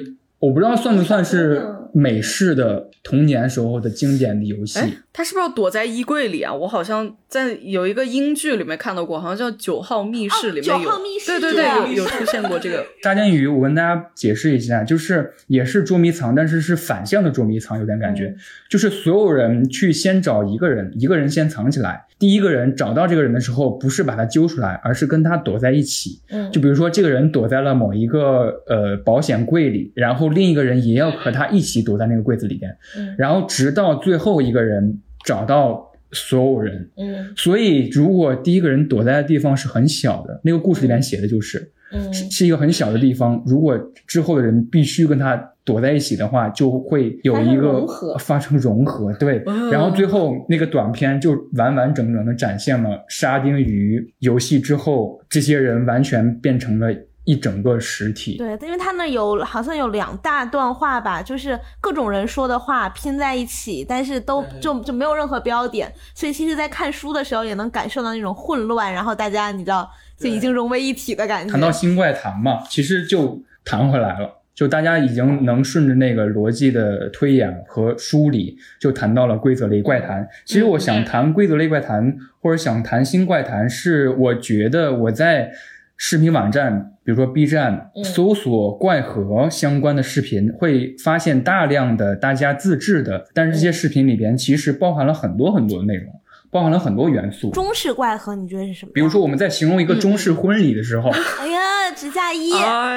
我不知道算不算是美式的童年时候的经典的游戏。他是不是要躲在衣柜里啊？我好像在有一个英剧里面看到过，好像叫《九号密室》里面有，对对对，有有出现过这个 沙丁鱼。我跟大家解释一下，就是也是捉迷藏，但是是反向的捉迷藏，有点感觉，就是所有人去先找一个人，一个人先藏起来。第一个人找到这个人的时候，不是把他揪出来，而是跟他躲在一起。嗯，就比如说这个人躲在了某一个呃保险柜里，然后另一个人也要和他一起躲在那个柜子里边。嗯，然后直到最后一个人。找到所有人，嗯，所以如果第一个人躲在的地方是很小的，那个故事里面写的就是，嗯，是一个很小的地方。如果之后的人必须跟他躲在一起的话，就会有一个发生融合，对。然后最后那个短片就完完整整的展现了沙丁鱼游戏之后，这些人完全变成了一整个实体。对，因为它那有好像有两大段话吧，就是各种人说的话拼在一起，但是都就就没有任何标点，所以其实，在看书的时候也能感受到那种混乱，然后大家你知道就已经融为一体的感觉。谈到新怪谈嘛，其实就谈回来了。就大家已经能顺着那个逻辑的推演和梳理，就谈到了规则类怪谈。其实我想谈规则类怪谈，或者想谈新怪谈，是我觉得我在视频网站，比如说 B 站，搜索怪盒相关的视频，会发现大量的大家自制的，但是这些视频里边其实包含了很多很多的内容。包含了很多元素。中式怪盒你觉得是什么？比如说我们在形容一个中式婚礼的时候，哎呀，指甲衣。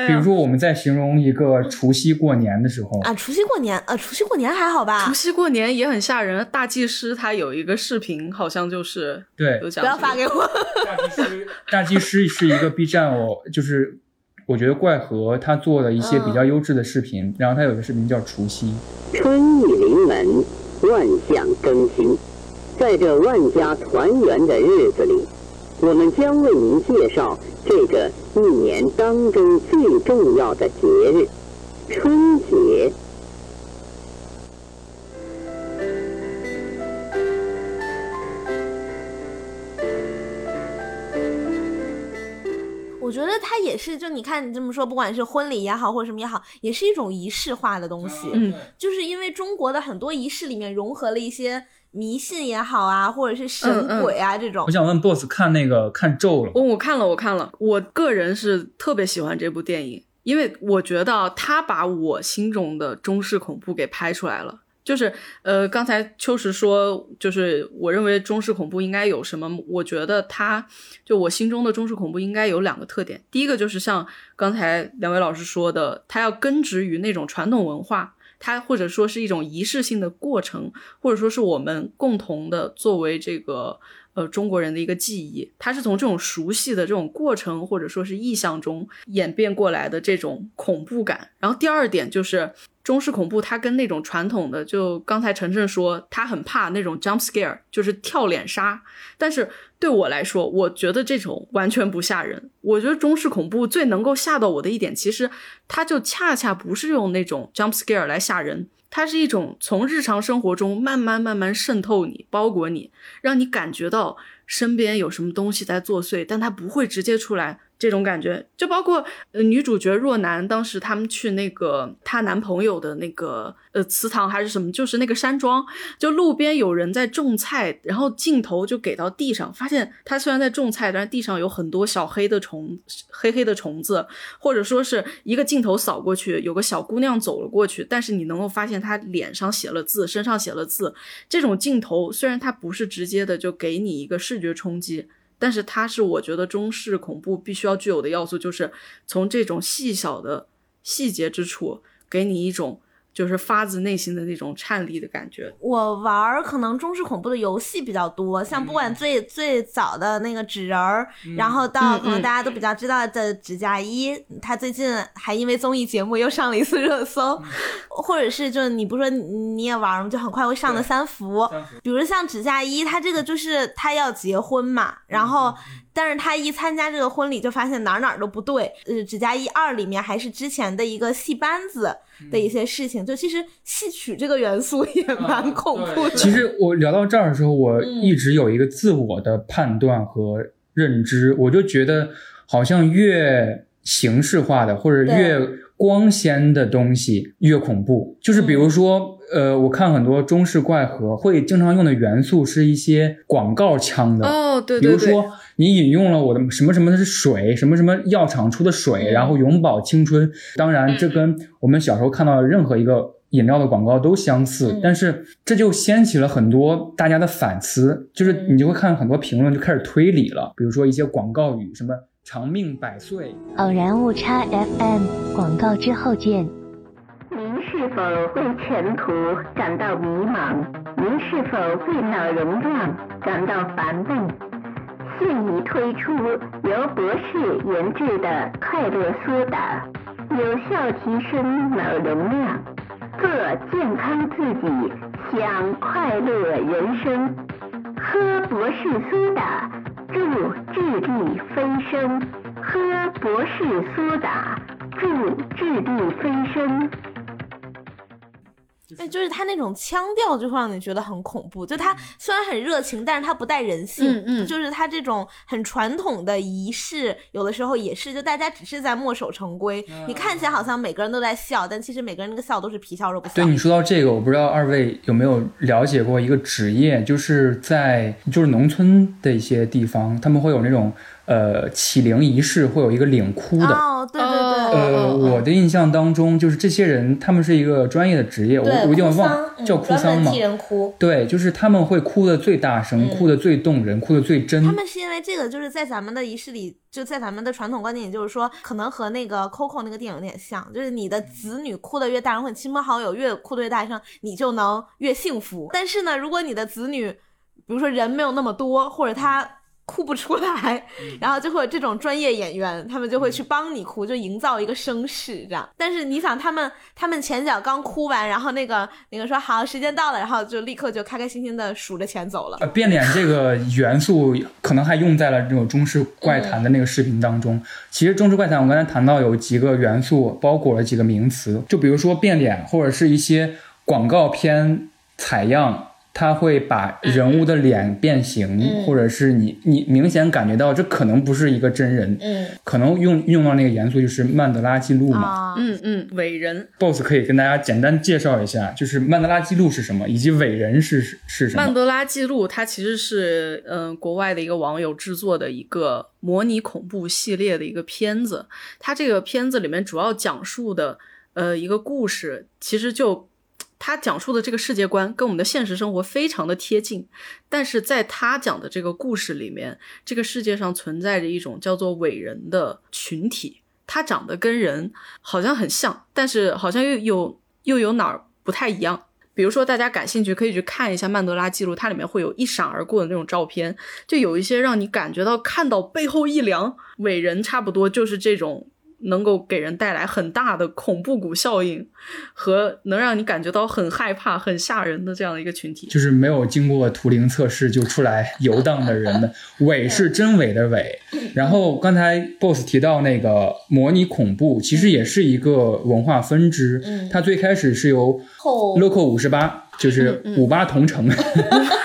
比如说我们在形容一个除夕过年的时候啊，除夕过年啊，除夕过年还好吧？除夕过年也很吓人。大祭司他有一个视频，好像就是对，不要发给我。大祭司，大祭司是一个 B 站哦，就是我觉得怪盒他做了一些比较优质的视频，然后他有个视频叫除夕，春意临门，万象更新。在这万家团圆的日子里，我们将为您介绍这个一年当中最重要的节日——春节。我觉得它也是，就你看你这么说，不管是婚礼也好，或者什么也好，也是一种仪式化的东西。嗯，就是因为中国的很多仪式里面融合了一些。迷信也好啊，或者是神鬼啊这种。我想问 boss，看那个看咒了？哦，我看了，我看了。我个人是特别喜欢这部电影，因为我觉得他把我心中的中式恐怖给拍出来了。就是呃，刚才秋实说，就是我认为中式恐怖应该有什么？我觉得他就我心中的中式恐怖应该有两个特点。第一个就是像刚才两位老师说的，它要根植于那种传统文化。它或者说是一种仪式性的过程，或者说是我们共同的作为这个呃中国人的一个记忆，它是从这种熟悉的这种过程或者说是意象中演变过来的这种恐怖感。然后第二点就是中式恐怖，它跟那种传统的，就刚才晨晨说他很怕那种 jump scare，就是跳脸杀，但是。对我来说，我觉得这种完全不吓人。我觉得中式恐怖最能够吓到我的一点，其实它就恰恰不是用那种 jump scare 来吓人，它是一种从日常生活中慢慢慢慢渗透你、包裹你，让你感觉到身边有什么东西在作祟，但它不会直接出来。这种感觉，就包括呃女主角若男，当时他们去那个她男朋友的那个呃祠堂还是什么，就是那个山庄，就路边有人在种菜，然后镜头就给到地上，发现他虽然在种菜，但是地上有很多小黑的虫，黑黑的虫子，或者说是一个镜头扫过去，有个小姑娘走了过去，但是你能够发现她脸上写了字，身上写了字，这种镜头虽然它不是直接的就给你一个视觉冲击。但是它是我觉得中式恐怖必须要具有的要素，就是从这种细小的细节之处，给你一种。就是发自内心的那种颤栗的感觉。我玩可能中式恐怖的游戏比较多，像不管最最早的那个纸人儿，然后到可能大家都比较知道的指甲衣，他最近还因为综艺节目又上了一次热搜，或者是就是你不说你也玩吗？就很快会上的三伏，比如像指甲衣，他这个就是他要结婚嘛，然后。但是他一参加这个婚礼，就发现哪哪都不对。呃，指甲一二里面还是之前的一个戏班子的一些事情，就其实戏曲这个元素也蛮恐怖的。其实我聊到这儿的时候，我一直有一个自我的判断和认知，我就觉得好像越形式化的或者越光鲜的东西越恐怖。就是比如说。呃，我看很多中式怪盒会经常用的元素是一些广告腔的哦，对，比如说你引用了我的什么什么的是水，什么什么药厂出的水，然后永葆青春。当然，这跟我们小时候看到的任何一个饮料的广告都相似，但是这就掀起了很多大家的反思，就是你就会看很多评论就开始推理了，比如说一些广告语，什么长命百岁。偶然误差 FM 广告之后见。您是否为前途感到迷茫？您是否为脑容量感到烦闷？现已推出由博士研制的快乐苏打，有效提升脑容量，做健康自己，享快乐人生。喝博士苏打，助智力飞升。喝博士苏打，助智力飞升。哎，就是他那种腔调就会让你觉得很恐怖。就他虽然很热情，但是他不带人性。嗯嗯就是他这种很传统的仪式，有的时候也是，就大家只是在墨守成规。你看起来好像每个人都在笑，但其实每个人那个笑都是皮笑肉不笑。对你说到这个，我不知道二位有没有了解过一个职业，就是在就是农村的一些地方，他们会有那种呃启灵仪式，会有一个领哭的。哦，对对对，哦呃，我的印象当中，就是这些人他们是一个专业的职业，我我有点哭忘叫哭丧吗专门替？人哭。对，就是他们会哭的最大声，哭的最动人，哭的最真。他们是因为这个，就是在咱们的仪式里，就在咱们的传统观念也，就是说，可能和那个 Coco 那个电影有点像，就是你的子女哭得越大声，或者亲朋好友越哭得越大声，你就能越幸福。但是呢，如果你的子女，比如说人没有那么多，或者他。哭不出来，然后就会有这种专业演员，他们就会去帮你哭，就营造一个声势这样。但是你想，他们他们前脚刚哭完，然后那个那个说好时间到了，然后就立刻就开开心心的数着钱走了。呃，变脸这个元素可能还用在了这种中式怪谈的那个视频当中。其实中式怪谈，我刚才谈到有几个元素，包裹了几个名词，就比如说变脸，或者是一些广告片采样。它会把人物的脸变形，嗯或者是你你明显感觉到这可能不是一个真人，嗯可能用用到那个元素就是曼德拉记录嘛。啊，嗯嗯，伟人。BOSS 可以跟大家简单介绍一下，就是曼德拉记录是什么，以及伟人是是什么。曼德拉记录，它其实是嗯、呃国外的一个网友制作的一个模拟恐怖系列的一个片子。它这个片子里面主要讲述的呃一个故事，其实就他讲述的这个世界观跟我们的现实生活非常的贴近，但是在他讲的这个故事里面，这个世界上存在着一种叫做伟人的群体，他长得跟人好像很像，但是好像又有又有哪儿不太一样。比如说，大家感兴趣可以去看一下曼德拉记录，它里面会有一闪而过的那种照片，就有一些让你感觉到看到背后一凉。伟人差不多就是这种能够给人带来很大的恐怖谷效应，和能让你感觉到很害怕、很吓人的这样的一个群体。就是没有经过图灵测试就出来游荡的人们，伪是真伪的伪。然后刚才 BOSS 提到那个模拟恐怖，其实也是一个文化分支。嗯它最开始是由后 Loco 五十八，就是五八同城。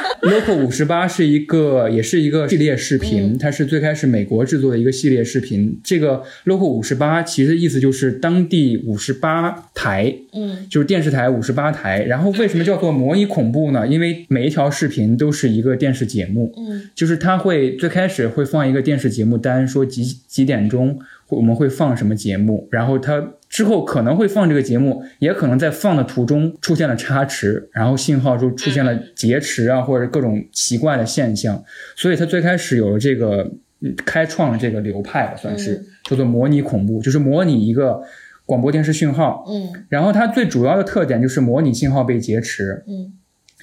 Loco 五十八是一个，也是一个系列视频，它是最开始美国制作的一个系列视频。这个 Loco 五十八其实意思就是当地五十八台，嗯就是电视台五十八台。然后为什么叫做模拟恐怖呢？因为每一条视频都是一个电视节目，嗯就是它会最开始会放一个电视节目单，说几几点钟我们会放什么节目，然后它之后可能会放这个节目，也可能在放的途中出现了差池，然后信号就出现了劫持啊，或者各种奇怪的现象，所以他最开始有了这个嗯开创了这个流派吧，算是叫做模拟恐怖，就是模拟一个广播电视讯号，嗯。然后它最主要的特点就是模拟信号被劫持，嗯。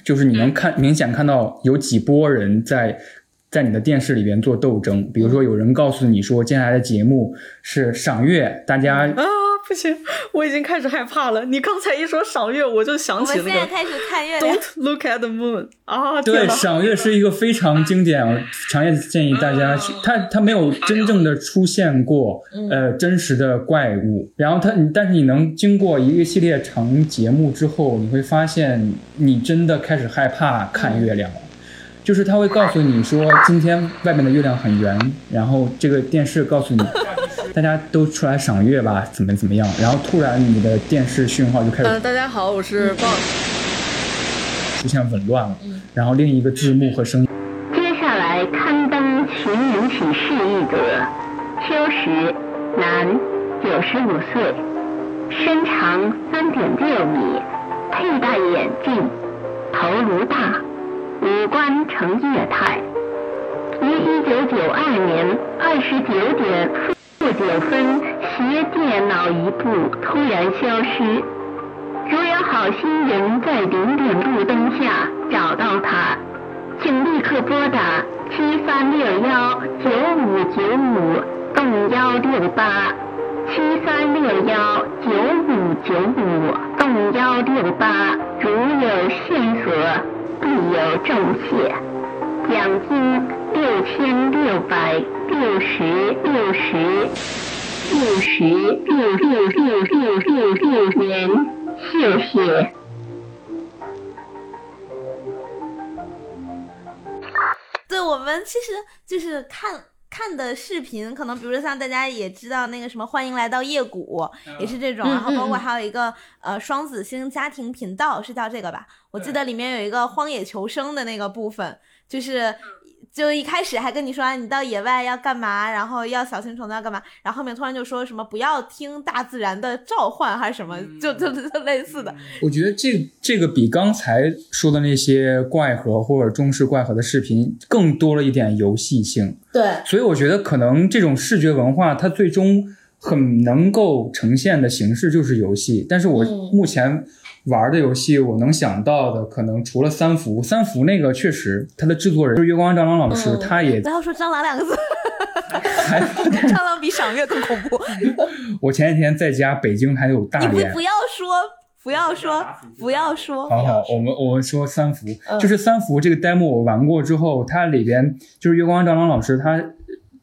就是你能看明显看到有几波人在在你的电视里边做斗争，比如说有人告诉你说接下来的节目是赏月，大家啊，不行，我已经开始害怕了。你刚才一说赏月，我就想起那个我现在开始看月亮。Don't look at the moon 啊！对，赏月是一个非常经典，我强烈建议大家去。它它没有真正的出现过呃真实的怪物，然后它但是你能经过一个系列长节目之后，你会发现你真的开始害怕看月亮了。就是他会告诉你说，今天外面的月亮很圆，然后这个电视告诉你，大家都出来赏月吧，怎么怎么样，然后突然你的电视讯号就开呃，始大家好，我是 boss，。出现紊乱了，然后另一个字幕和声音。接下来刊登寻名启示一则，秋实，男，九十五岁，身长三点六米，佩戴眼镜，头颅大，五官呈液态。于一九九二年二十九点负九分携电脑一部突然消失。如有好心人在零点路灯下找到他，请立刻拨打七三六幺九五九五栋幺六八，七三六幺九五九五栋幺六八。如有线索，必有重谢。奖金六千六百六十六十六十六六六六六六元，谢谢。对我们其实就是看看的视频，可能比如说像大家也知道那个什么，欢迎来到夜谷，也是这种，嗯然后包括嗯还有一个呃双子星家庭频道是叫这个吧？我记得里面有一个荒野求生的那个部分，就是。就一开始还跟你说、啊、你到野外要干嘛，然后要小心虫子要干嘛，然后后面突然就说什么不要听大自然的召唤还是什么，就就就类似的。我觉得这这个比刚才说的那些怪盒或者中式怪盒的视频更多了一点游戏性，对，所以我觉得可能这种视觉文化它最终很能够呈现的形式就是游戏。但是我嗯目前玩的游戏，我能想到的可能除了三伏，三伏那个确实它的制作人就是月光蟑螂老师，嗯他也不要说蟑螂两个字，还 蟑螂比赏月更恐怖。我前几天在家，北京还有大连你不不。要说，不要说，不要说。好好，我们我们说三伏，嗯就是三伏这个 demo 我玩过之后，它里边就是月光蟑螂老师他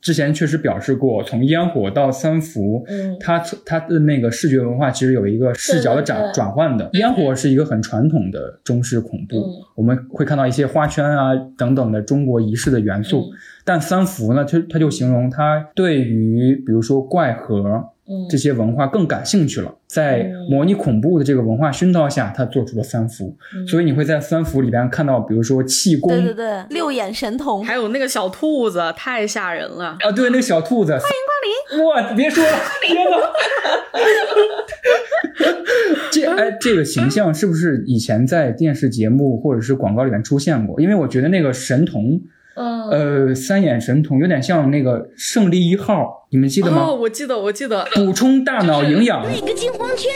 之前确实表示过，从烟火到三伏，嗯。它它的那个视觉文化其实有一个视角的转转换的。烟火是一个很传统的中式恐怖，嗯。我们会看到一些花圈啊等等的中国仪式的元素，嗯。但三伏呢，它它就形容它对于比如说怪盒。嗯这些文化更感兴趣了，在嗯模拟恐怖的这个文化熏陶下，他做出了三伏，嗯所以你会在三伏里边看到，比如说气功，对对对，六眼神童，还有那个小兔子，太吓人了。啊，对，那个小兔子，欢迎光临，哇，别说了，天哪！这哎，这个形象是不是以前在电视节目或者是广告里面出现过？因为我觉得那个神童，嗯，呃，三眼神童有点像那个胜利一号，你们记得吗？哦，我记得，我记得，补充大脑营养，那个金黄圈，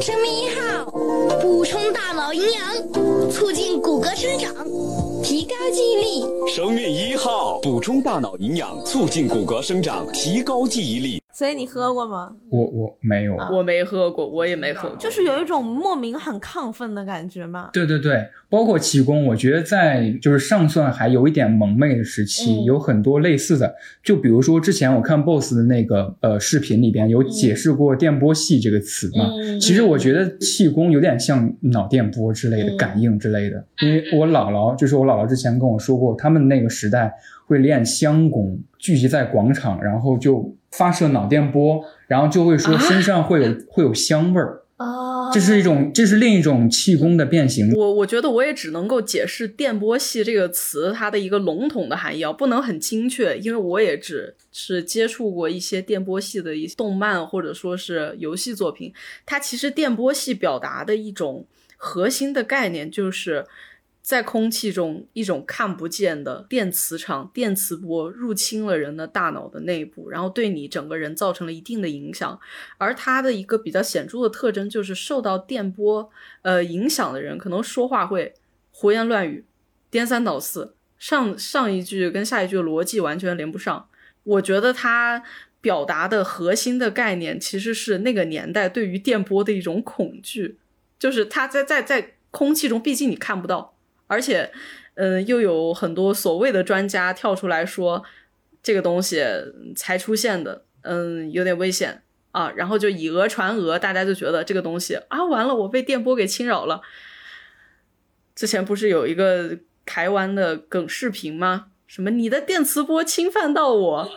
生命一号，补充大脑营养，促进骨骼生长，提高记忆力。生命一号补充大脑营养，促进骨骼生长，提高记忆力。所以你喝过吗？我我没有。我没喝过，我也没喝过。就是有一种莫名很亢奋的感觉嘛。对对对，包括气功，我觉得在就是上算还有一点萌妹的时期，嗯有很多类似的。就比如说之前我看 BOSS 的那个呃视频里边有解释过电波系这个词嘛，嗯其实我觉得气功有点像脑电波之类的、嗯感应之类的。因为我姥姥就是我姥姥之前跟我说过，他们那个时代会练香功，聚集在广场，然后就发射脑电波，然后就会说身上会有、会有香味儿。哦，这是一种，这是另一种气功的变形。我我觉得我也只能够解释电波系这个词它的一个笼统的含义啊，不能很精确，因为我也只是接触过一些电波系的一些动漫或者说是游戏作品。它其实电波系表达的一种核心的概念就是。在空气中，一种看不见的电磁场、电磁波入侵了人的大脑的内部，然后对你整个人造成了一定的影响。而它的一个比较显著的特征就是，受到电波呃影响的人，可能说话会胡言乱语、颠三倒四，上上一句跟下一句逻辑完全连不上。我觉得它表达的核心的概念其实是那个年代对于电波的一种恐惧，就是它在在在空气中，毕竟你看不到，而且，嗯，又有很多所谓的专家跳出来说这个东西才出现的，嗯，有点危险啊，然后就以讹传讹，大家就觉得这个东西啊，完了，我被电波给侵扰了。之前不是有一个台湾的梗视频吗？什么你的电磁波侵犯到我，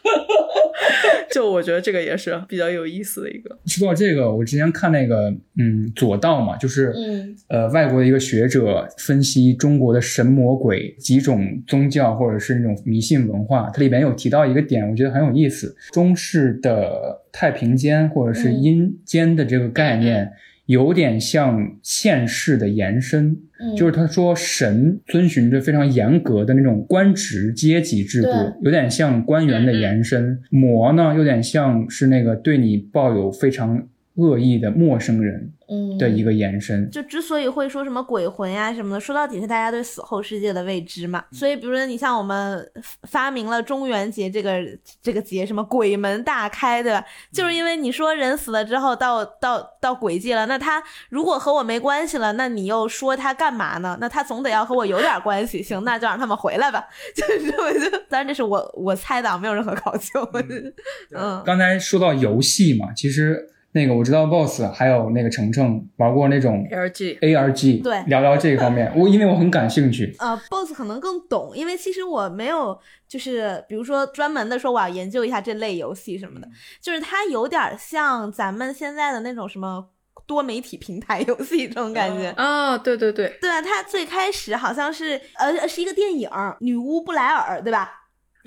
就我觉得这个也是比较有意思的一个。说到这个，我之前看那个，嗯，左道嘛，就是，嗯呃，外国的一个学者分析中国的神魔鬼几种宗教或者是那种迷信文化，它里边有提到一个点，我觉得很有意思。中式的太平间或者是阴间的这个概念，有点像现世的延伸。嗯，就是他说神遵循着非常严格的那种官职阶级制度，有点像官员的延伸；魔呢，有点像是那个对你抱有非常恶意的陌生人嗯的一个延伸。就之所以会说什么鬼魂呀什么的，说到底是大家对死后世界的未知嘛。所以，比如说你像我们发明了中元节这个这个节，什么鬼门大开，对吧？就是因为你说人死了之后到到到鬼界了，那他如果和我没关系了，那你又说他干嘛呢？那他总得要和我有点关系，行，那就让他们回来吧。就是我就，当然这是我我猜的，啊，没有任何考究。嗯，刚才说到游戏嘛，其实那个我知道 Boss 还有那个程程玩过那种 ARG ARG，对聊聊这一方面。我因为我很感兴趣，呃，boss 可能更懂，因为其实我没有，就是比如说专门的说我要研究一下这类游戏什么的，就是它有点像咱们现在的那种什么多媒体平台游戏这种感觉。啊，对对对，对啊，它最开始好像是呃是一个电影《女巫布莱尔》，对吧？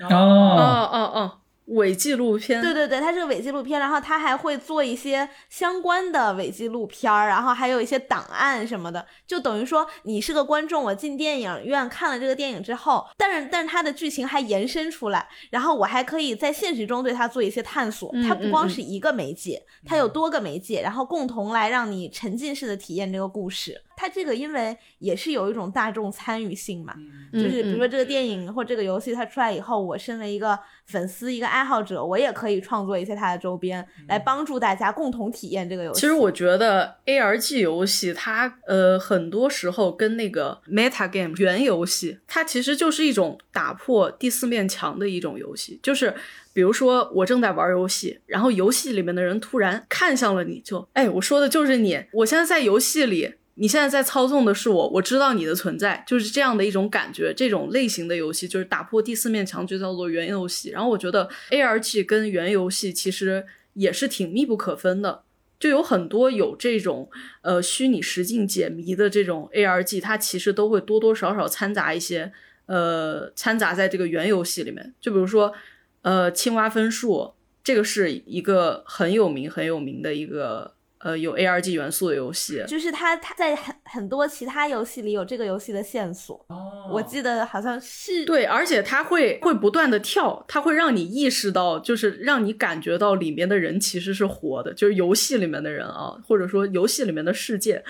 哦哦，哦哦，伪纪录片，对对对，它是个伪纪录片，然后它还会做一些相关的伪纪录片儿，然后还有一些档案什么的，就等于说你是个观众，我进电影院看了这个电影之后，但是但是它的剧情还延伸出来，然后我还可以在现实中对它做一些探索，嗯。它不光嗯是一个媒介，它有多个媒介，然后共同来让你沉浸式的体验这个故事。它这个因为也是有一种大众参与性嘛，嗯就是比如说嗯这个电影或这个游戏它出来以后，我身为一个粉丝、一个爱好者，我也可以创作一些它的周边，来帮助大家共同体验这个游戏。其实我觉得 ARG 游戏它呃很多时候跟那个 meta game 原游戏，它其实就是一种打破第四面墙的一种游戏。就是比如说我正在玩游戏，然后游戏里面的人突然看向了你就，哎，我说的就是你，我现在在游戏里。你现在在操纵的是我，我知道你的存在，就是这样的一种感觉。这种类型的游戏就是打破第四面墙，就叫做原游戏。然后我觉得 ARG 跟原游戏其实也是挺密不可分的。就有很多有这种呃虚拟实境解谜的这种 ARG，它其实都会多多少少掺杂一些呃掺杂在这个原游戏里面。就比如说呃青蛙分数，这个是一个很有名很有名的一个呃有 ARG 元素的游戏。就是它它在很很多其他游戏里有这个游戏的线索，我记得好像是对，而且它会会不断的跳，它会让你意识到，就是让你感觉到里面的人其实是活的，就是游戏里面的人啊，或者说游戏里面的世界，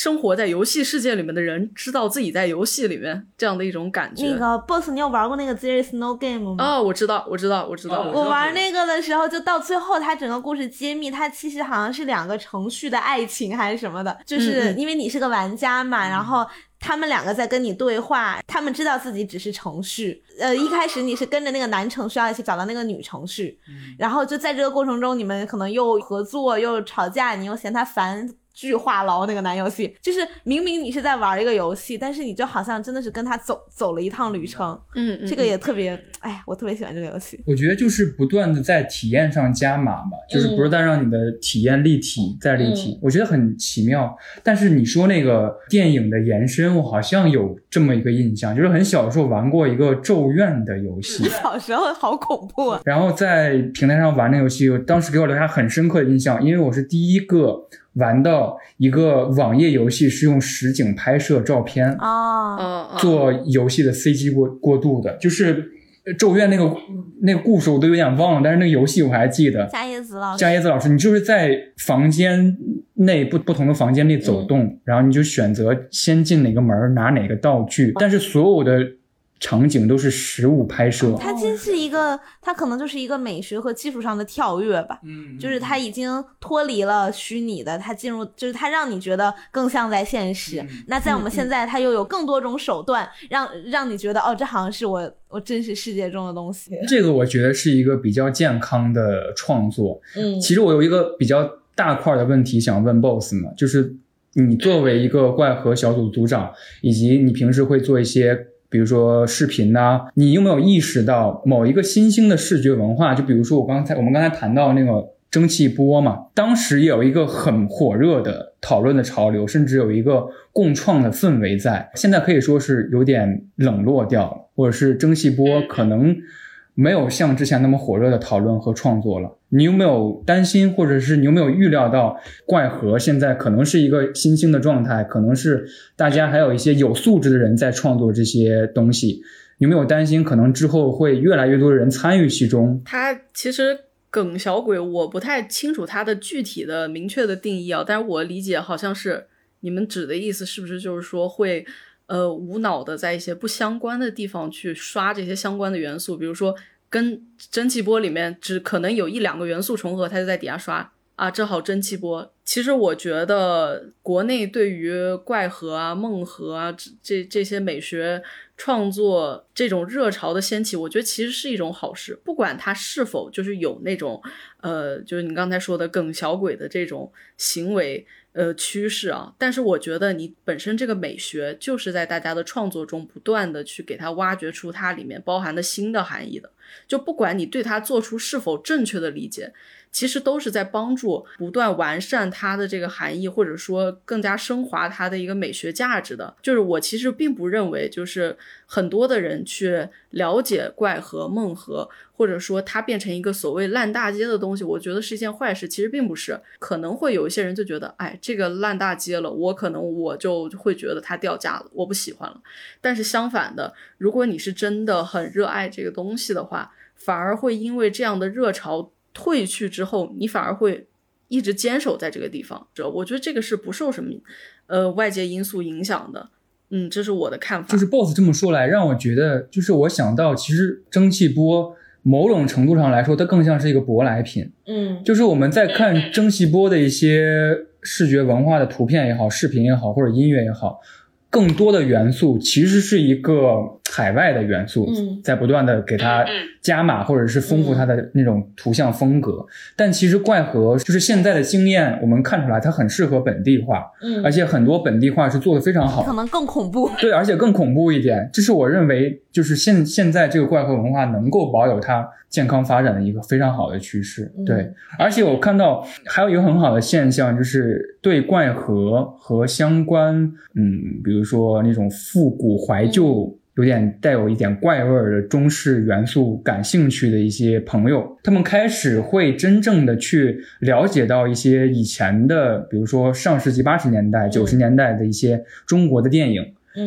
生活在游戏世界里面的人知道自己在游戏里面这样的一种感觉。那个 boss，你有玩过那个 There is no game 吗？哦，我知道，我知道，我知道，哦我玩那个的时候，就到最后，它整个故事揭秘，它其实好像是两个程序的爱情还是什么的，就是因为你是个玩家嘛，然后他们两个在跟你对话，他们知道自己只是程序，呃，一开始你是跟着那个男程序要一起找到那个女程序，然后就在这个过程中，你们可能又合作又吵架，你又嫌他烦。巨话痨那个男游戏，就是明明你是在玩一个游戏，但是你就好像真的是跟他走走了一趟旅程，嗯，嗯这个也特别，哎，我特别喜欢这个游戏。我觉得就是不断的在体验上加码嘛，就是不是在让你的体验立体再立体，我觉得很奇妙。但是你说那个电影的延伸，我好像有这么一个印象，就是很小的时候玩过一个《咒怨》的游戏，小时候好恐怖啊！然后在平台上玩那游戏，当时给我留下很深刻的印象，因为我是第一个玩到一个网页游戏是用实景拍摄照片哦，哦哦做游戏的 CG 过过渡的，就是呃《咒怨》那个那个故事我都有点忘了，但是那个游戏我还记得。加叶子老师，加椰子老师，你就是在房间内不不同的房间内走动，然后你就选择先进哪个门拿哪个道具，但是所有的场景都是实物拍摄。它其实是一个，它可能就是一个美学和技术上的跳跃吧。嗯就是它已经脱离了虚拟的，它进入，就是它让你觉得更像在现实。那在我们现在，它又有更多种手段，让让你觉得哦，这好像是我我真实世界中的东西。这个我觉得是一个比较健康的创作。嗯其实我有一个比较大块的问题想问 BOSS 嘛，就是你作为一个怪核小组组长，以及你平时会做一些。比如说视频呐、你有没有意识到某一个新兴的视觉文化？就比如说我刚才我们刚才谈到那个蒸汽波嘛，当时有一个很火热的讨论的潮流，甚至有一个共创的氛围在。现在可以说是有点冷落掉了，或者是蒸汽波可能没有像之前那么火热的讨论和创作了。你有没有担心，或者是你有没有预料到怪核现在可能是一个新兴的状态，可能是大家还有一些有素质的人在创作这些东西？有没有担心，可能之后会越来越多的人参与其中？它其实梗小鬼，我不太清楚它的具体的明确的定义啊，但是我理解好像是你们指的意思，是不是就是说会呃无脑的在一些不相关的地方去刷这些相关的元素，比如说跟蒸汽波里面只可能有一两个元素重合，它就在底下刷啊，正好蒸汽波。其实我觉得国内对于怪核啊、梦核啊这这这些美学创作这种热潮的掀起，我觉得其实是一种好事，不管它是否就是有那种呃，就是你刚才说的梗小鬼的这种行为。呃，趋势啊，但是我觉得你本身这个美学就是在大家的创作中不断的去给它挖掘出它里面包含的新的含义的，就不管你对它做出是否正确的理解，其实都是在帮助不断完善它的这个含义，或者说更加升华它的一个美学价值的。就是我其实并不认为，就是很多的人去了解怪和梦和，或者说它变成一个所谓烂大街的东西，我觉得是一件坏事。其实并不是，可能会有一些人就觉得，哎。这个烂大街了，我可能我就会觉得它掉价了，我不喜欢了。但是相反的，如果你是真的很热爱这个东西的话，反而会因为这样的热潮退去之后，你反而会一直坚守在这个地方。这我觉得这个是不受什么呃外界因素影响的。嗯，这是我的看法。就是 boss 这么说来，让我觉得就是我想到，其实蒸汽波。某种程度上来说，它更像是一个舶来品。嗯，就是我们在看蒸汽波的一些视觉文化的图片也好、视频也好或者音乐也好，更多的元素其实是一个。海外的元素在不断的给它加码，或者是丰富它的那种图像风格。但其实怪核就是现在的经验，我们看出来它很适合本地化，嗯，而且很多本地化是做的非常好，可能更恐怖。对，而且更恐怖一点，这是我认为就是现现在这个怪核文化能够保有它健康发展的一个非常好的趋势。对，而且我看到还有一个很好的现象，就是对怪核和相关，嗯，比如说那种复古怀旧。有点带有一点怪味儿的中式元素感兴趣的一些朋友，他们开始会真正的去了解到一些以前的，比如说上世纪八十年代、九十年代的一些中国的电影，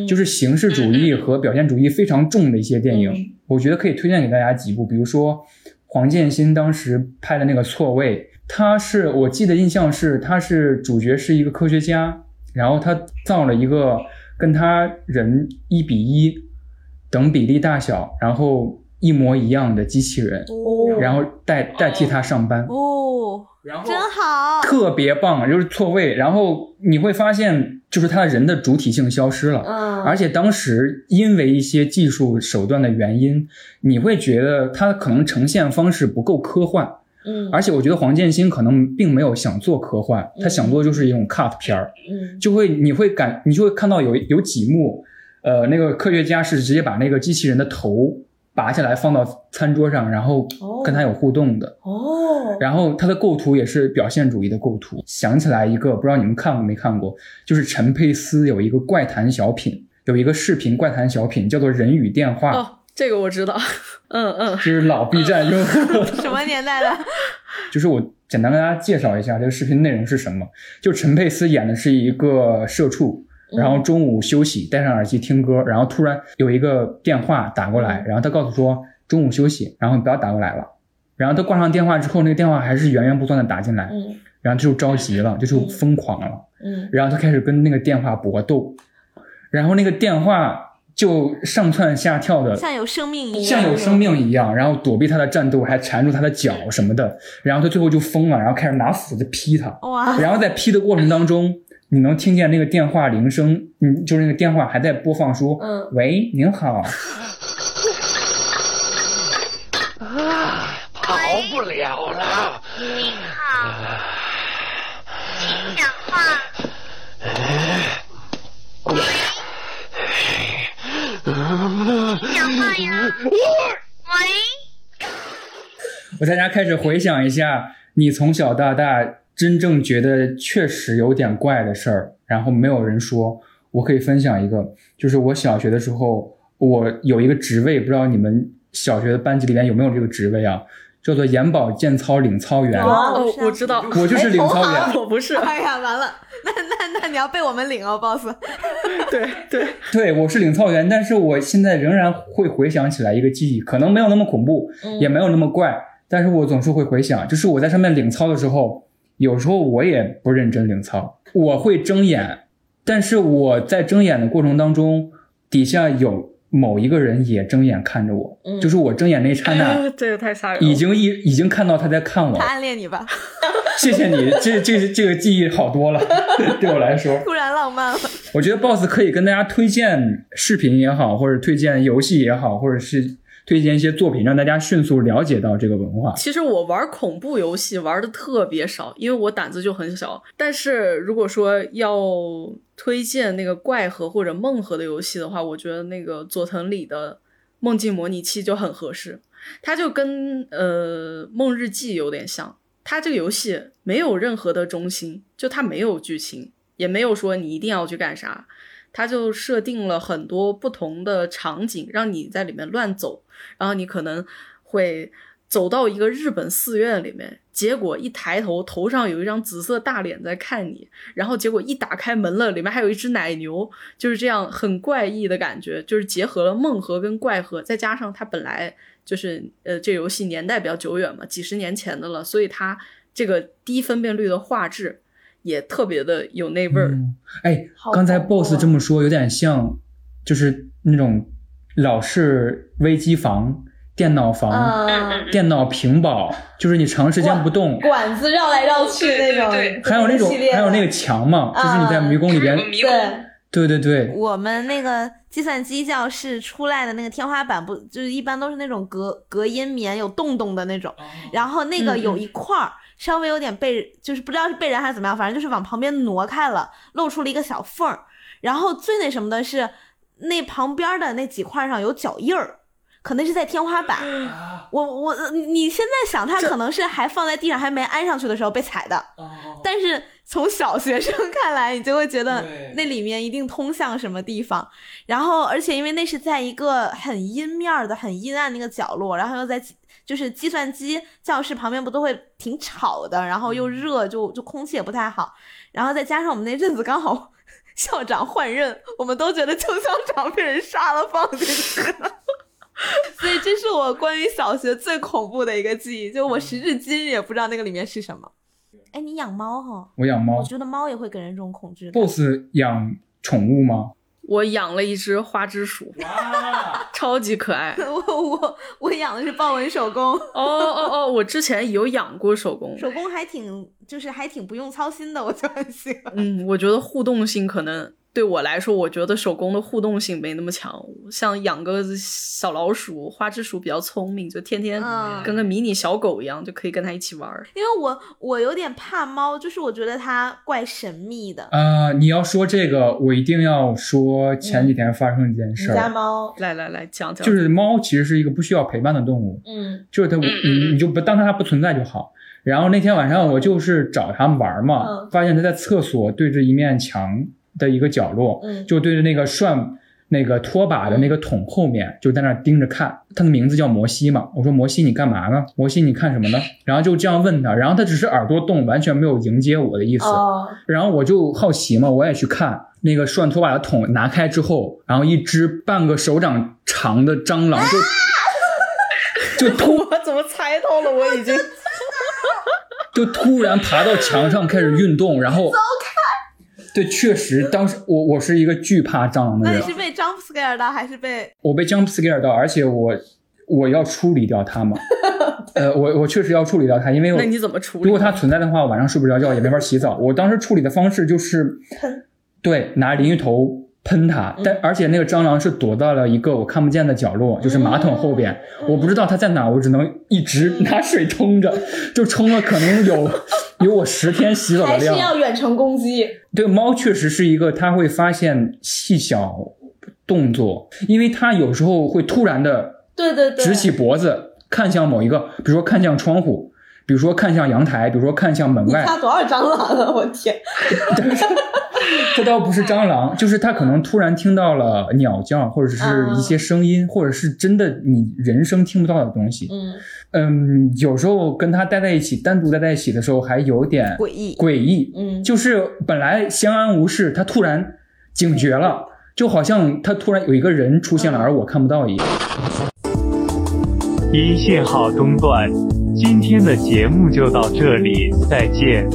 就是形式主义和表现主义非常重的一些电影。我觉得可以推荐给大家几部，比如说黄建新当时拍的那个《错位》，他是我记得印象是他是主角是一个科学家，然后他造了一个跟他人一比一。等比例大小，然后一模一样的机器人，然后代代替他上班哦，然后真好，特别棒，就是错位。然后你会发现，就是他人的主体性消失了，嗯，而且当时因为一些技术手段的原因，你会觉得他可能呈现方式不够科幻，嗯，而且我觉得黄建新可能并没有想做科幻，他想做就是一种 cut 片儿，嗯，就会你会感你就会看到有有几幕。呃，那个科学家是直接把那个机器人的头拔下来放到餐桌上，然后跟他有互动的。哦，然后他的构图也是表现主义的构图。想起来一个，不知道你们看过没看过，就是陈佩斯有一个怪谈小品，有一个视频怪谈小品叫做《人与电话》。哦，这个我知道。嗯嗯，就是老 B 站用户。什么年代的？就是我简单跟大家介绍一下这个视频内容是什么。就陈佩斯演的是一个社畜。然后中午休息，戴上耳机听歌，然后突然有一个电话打过来，然后他告诉说中午休息，然后不要打过来了。然后他挂上电话之后，那个电话还是源源不断的打进来，嗯，然后他就着急了，就是疯狂了，嗯，然后他开始跟那个电话搏斗，然后那个电话就上蹿下跳的，像有生命一样，像有生命一样，然后躲避他的战斗，还缠住他的脚什么的，然后他最后就疯了，然后开始拿斧子劈他，哇，然后在劈的过程当中。你能听见那个电话铃声，嗯，就是那个电话还在播放，说，嗯，喂，您好。啊，跑不了了。您好，请讲话。喂，讲话呀。喂。我在家开始回想一下，你从小到大。真正觉得确实有点怪的事儿，然后没有人说，我可以分享一个，就是我小学的时候，我有一个职位，不知道你们小学的班级里面有没有这个职位啊？叫做眼保健操领操员。哦，我知道，我就是领操员，我不是。哎呀，完了，那那那你要被我们领哦，boss。对对对，我是领操员，但是我现在仍然会回想起来一个记忆，可能没有那么恐怖，也没有那么怪。但是我总是会回想，就是我在上面领操的时候，有时候我也不认真领操，我会睁眼，但是我在睁眼的过程当中，底下有某一个人也睁眼看着我，嗯就是我睁眼那一刹那，这个太吓人。已经一已经看到他在看我他，暗恋你吧？谢谢你，这这这个记忆好多了，对我来说。突然浪漫了。我觉得 BOSS 可以跟大家推荐视频也好，或者推荐游戏也好，或者是推荐一些作品，让大家迅速了解到这个文化。其实我玩恐怖游戏玩的特别少，因为我胆子就很小。但是如果说要推荐那个怪盒或者梦盒的游戏的话，我觉得那个佐藤里的梦境模拟器就很合适。它就跟呃梦日记有点像，它这个游戏没有任何的中心，就它没有剧情，也没有说你一定要去干啥，它就设定了很多不同的场景，让你在里面乱走，然后你可能会走到一个日本寺院里面，结果一抬头，头上有一张紫色大脸在看你，然后结果一打开门了，里面还有一只奶牛，就是这样很怪异的感觉，就是结合了梦核跟怪核，再加上它本来就是呃这游戏年代比较久远嘛，几十年前的了，所以它这个低分辨率的画质也特别的有那味儿。嗯哎，刚才 BOSS 啊这么说，有点像，就是那种老式微机房、电脑房、嗯，电脑屏保，就是你长时间不动。管子绕来绕去那种，还有那种还有那个墙嘛，就是你在迷宫里边，对。对对对，我们那个计算机教室出来的那个天花板不就是一般都是那种隔隔音棉有洞洞的那种，然后那个有一块儿稍微有点被就是不知道是被人还是怎么样，反正就是往旁边挪开了，露出了一个小缝儿。然后最那什么的是那旁边的那几块上有脚印儿。可能是在天花板，我我你现在想，它可能是还放在地上还没安上去的时候被踩的，但是从小学生看来，你就会觉得那里面一定通向什么地方。然后，而且因为那是在一个很阴面的、很阴暗的一个角落，然后又在就是计算机教室旁边不都会挺吵的，然后又热，就就空气也不太好。然后再加上我们那阵子刚好 校长换任，我们都觉得邱校长被人杀了放进去了。所以这是我关于小学最恐怖的一个记忆，就我时至今日也不知道那个里面是什么。哎，你养猫哈？我养猫我觉得猫也会给人这种恐惧。，BOSS 养宠物吗？我养了一只花枝鼠，超级可爱。我我我养的是豹纹手工，哦哦哦，我之前有养过手工，手工还挺就是还挺不用操心的，我就很喜欢。嗯，我觉得互动性可能对我来说，我觉得手工的互动性没那么强。像养个小老鼠、花枝鼠比较聪明，就天天嗯跟个迷你小狗一样，就可以跟它一起玩儿。因为我我有点怕猫，就是我觉得它怪神秘的。啊、你要说这个，我一定要说前几天发生一件事儿，家猫，来来来，讲讲，就是猫其实是一个不需要陪伴的动物，嗯就是它，你你就不当它不存在就好。然后那天晚上我就是找它玩嘛，嗯发现它在厕所对着一面墙的一个角落，嗯就对着那个涮那个拖把的那个桶后面，就在那儿盯着看。他的名字叫摩西嘛，我说摩西你干嘛呢？摩西你看什么呢？然后就这样问他，然后他只是耳朵动，完全没有迎接我的意思。哦，然后我就好奇嘛，我也去看那个涮拖把的桶拿开之后，然后一只半个手掌长的蟑螂就、就突我怎么猜到了？我已经 就突然爬到墙上开始运动，然后对，确实当时我我是一个惧怕蟑螂的人那你，是被 jump scare 到还是被？我被 jump scare 到，而且我我要处理掉它嘛，呃，我我确实要处理掉它，因为我那你怎么处理？如果它存在的话，晚上睡不着觉，也没法洗澡。我当时处理的方式就是对，拿淋浴头喷它，但而且那个蟑螂是躲到了一个我看不见的角落，就是马桶后边，我不知道它在哪，我只能一直拿水冲着，就冲了可能有 有我十天洗澡的还是量。要远程攻击？对，猫确实是一个，它会发现细小动作，因为它有时候会突然的对对对，直起脖子看向某一个，比如说看向窗户，比如说看向阳台，比如说看向门外。多少蟑螂啊？我天！这倒不是蟑螂，就是他可能突然听到了鸟叫，或者是一些声音，或者是真的你人声听不到的东西。嗯，嗯，有时候跟他待在一起，单独待在一起的时候，还有点诡异诡异。嗯就是本来相安无事，他突然警觉了，就好像他突然有一个人出现了，而我看不到一样。因信号中断，今天的节目就到这里，再见。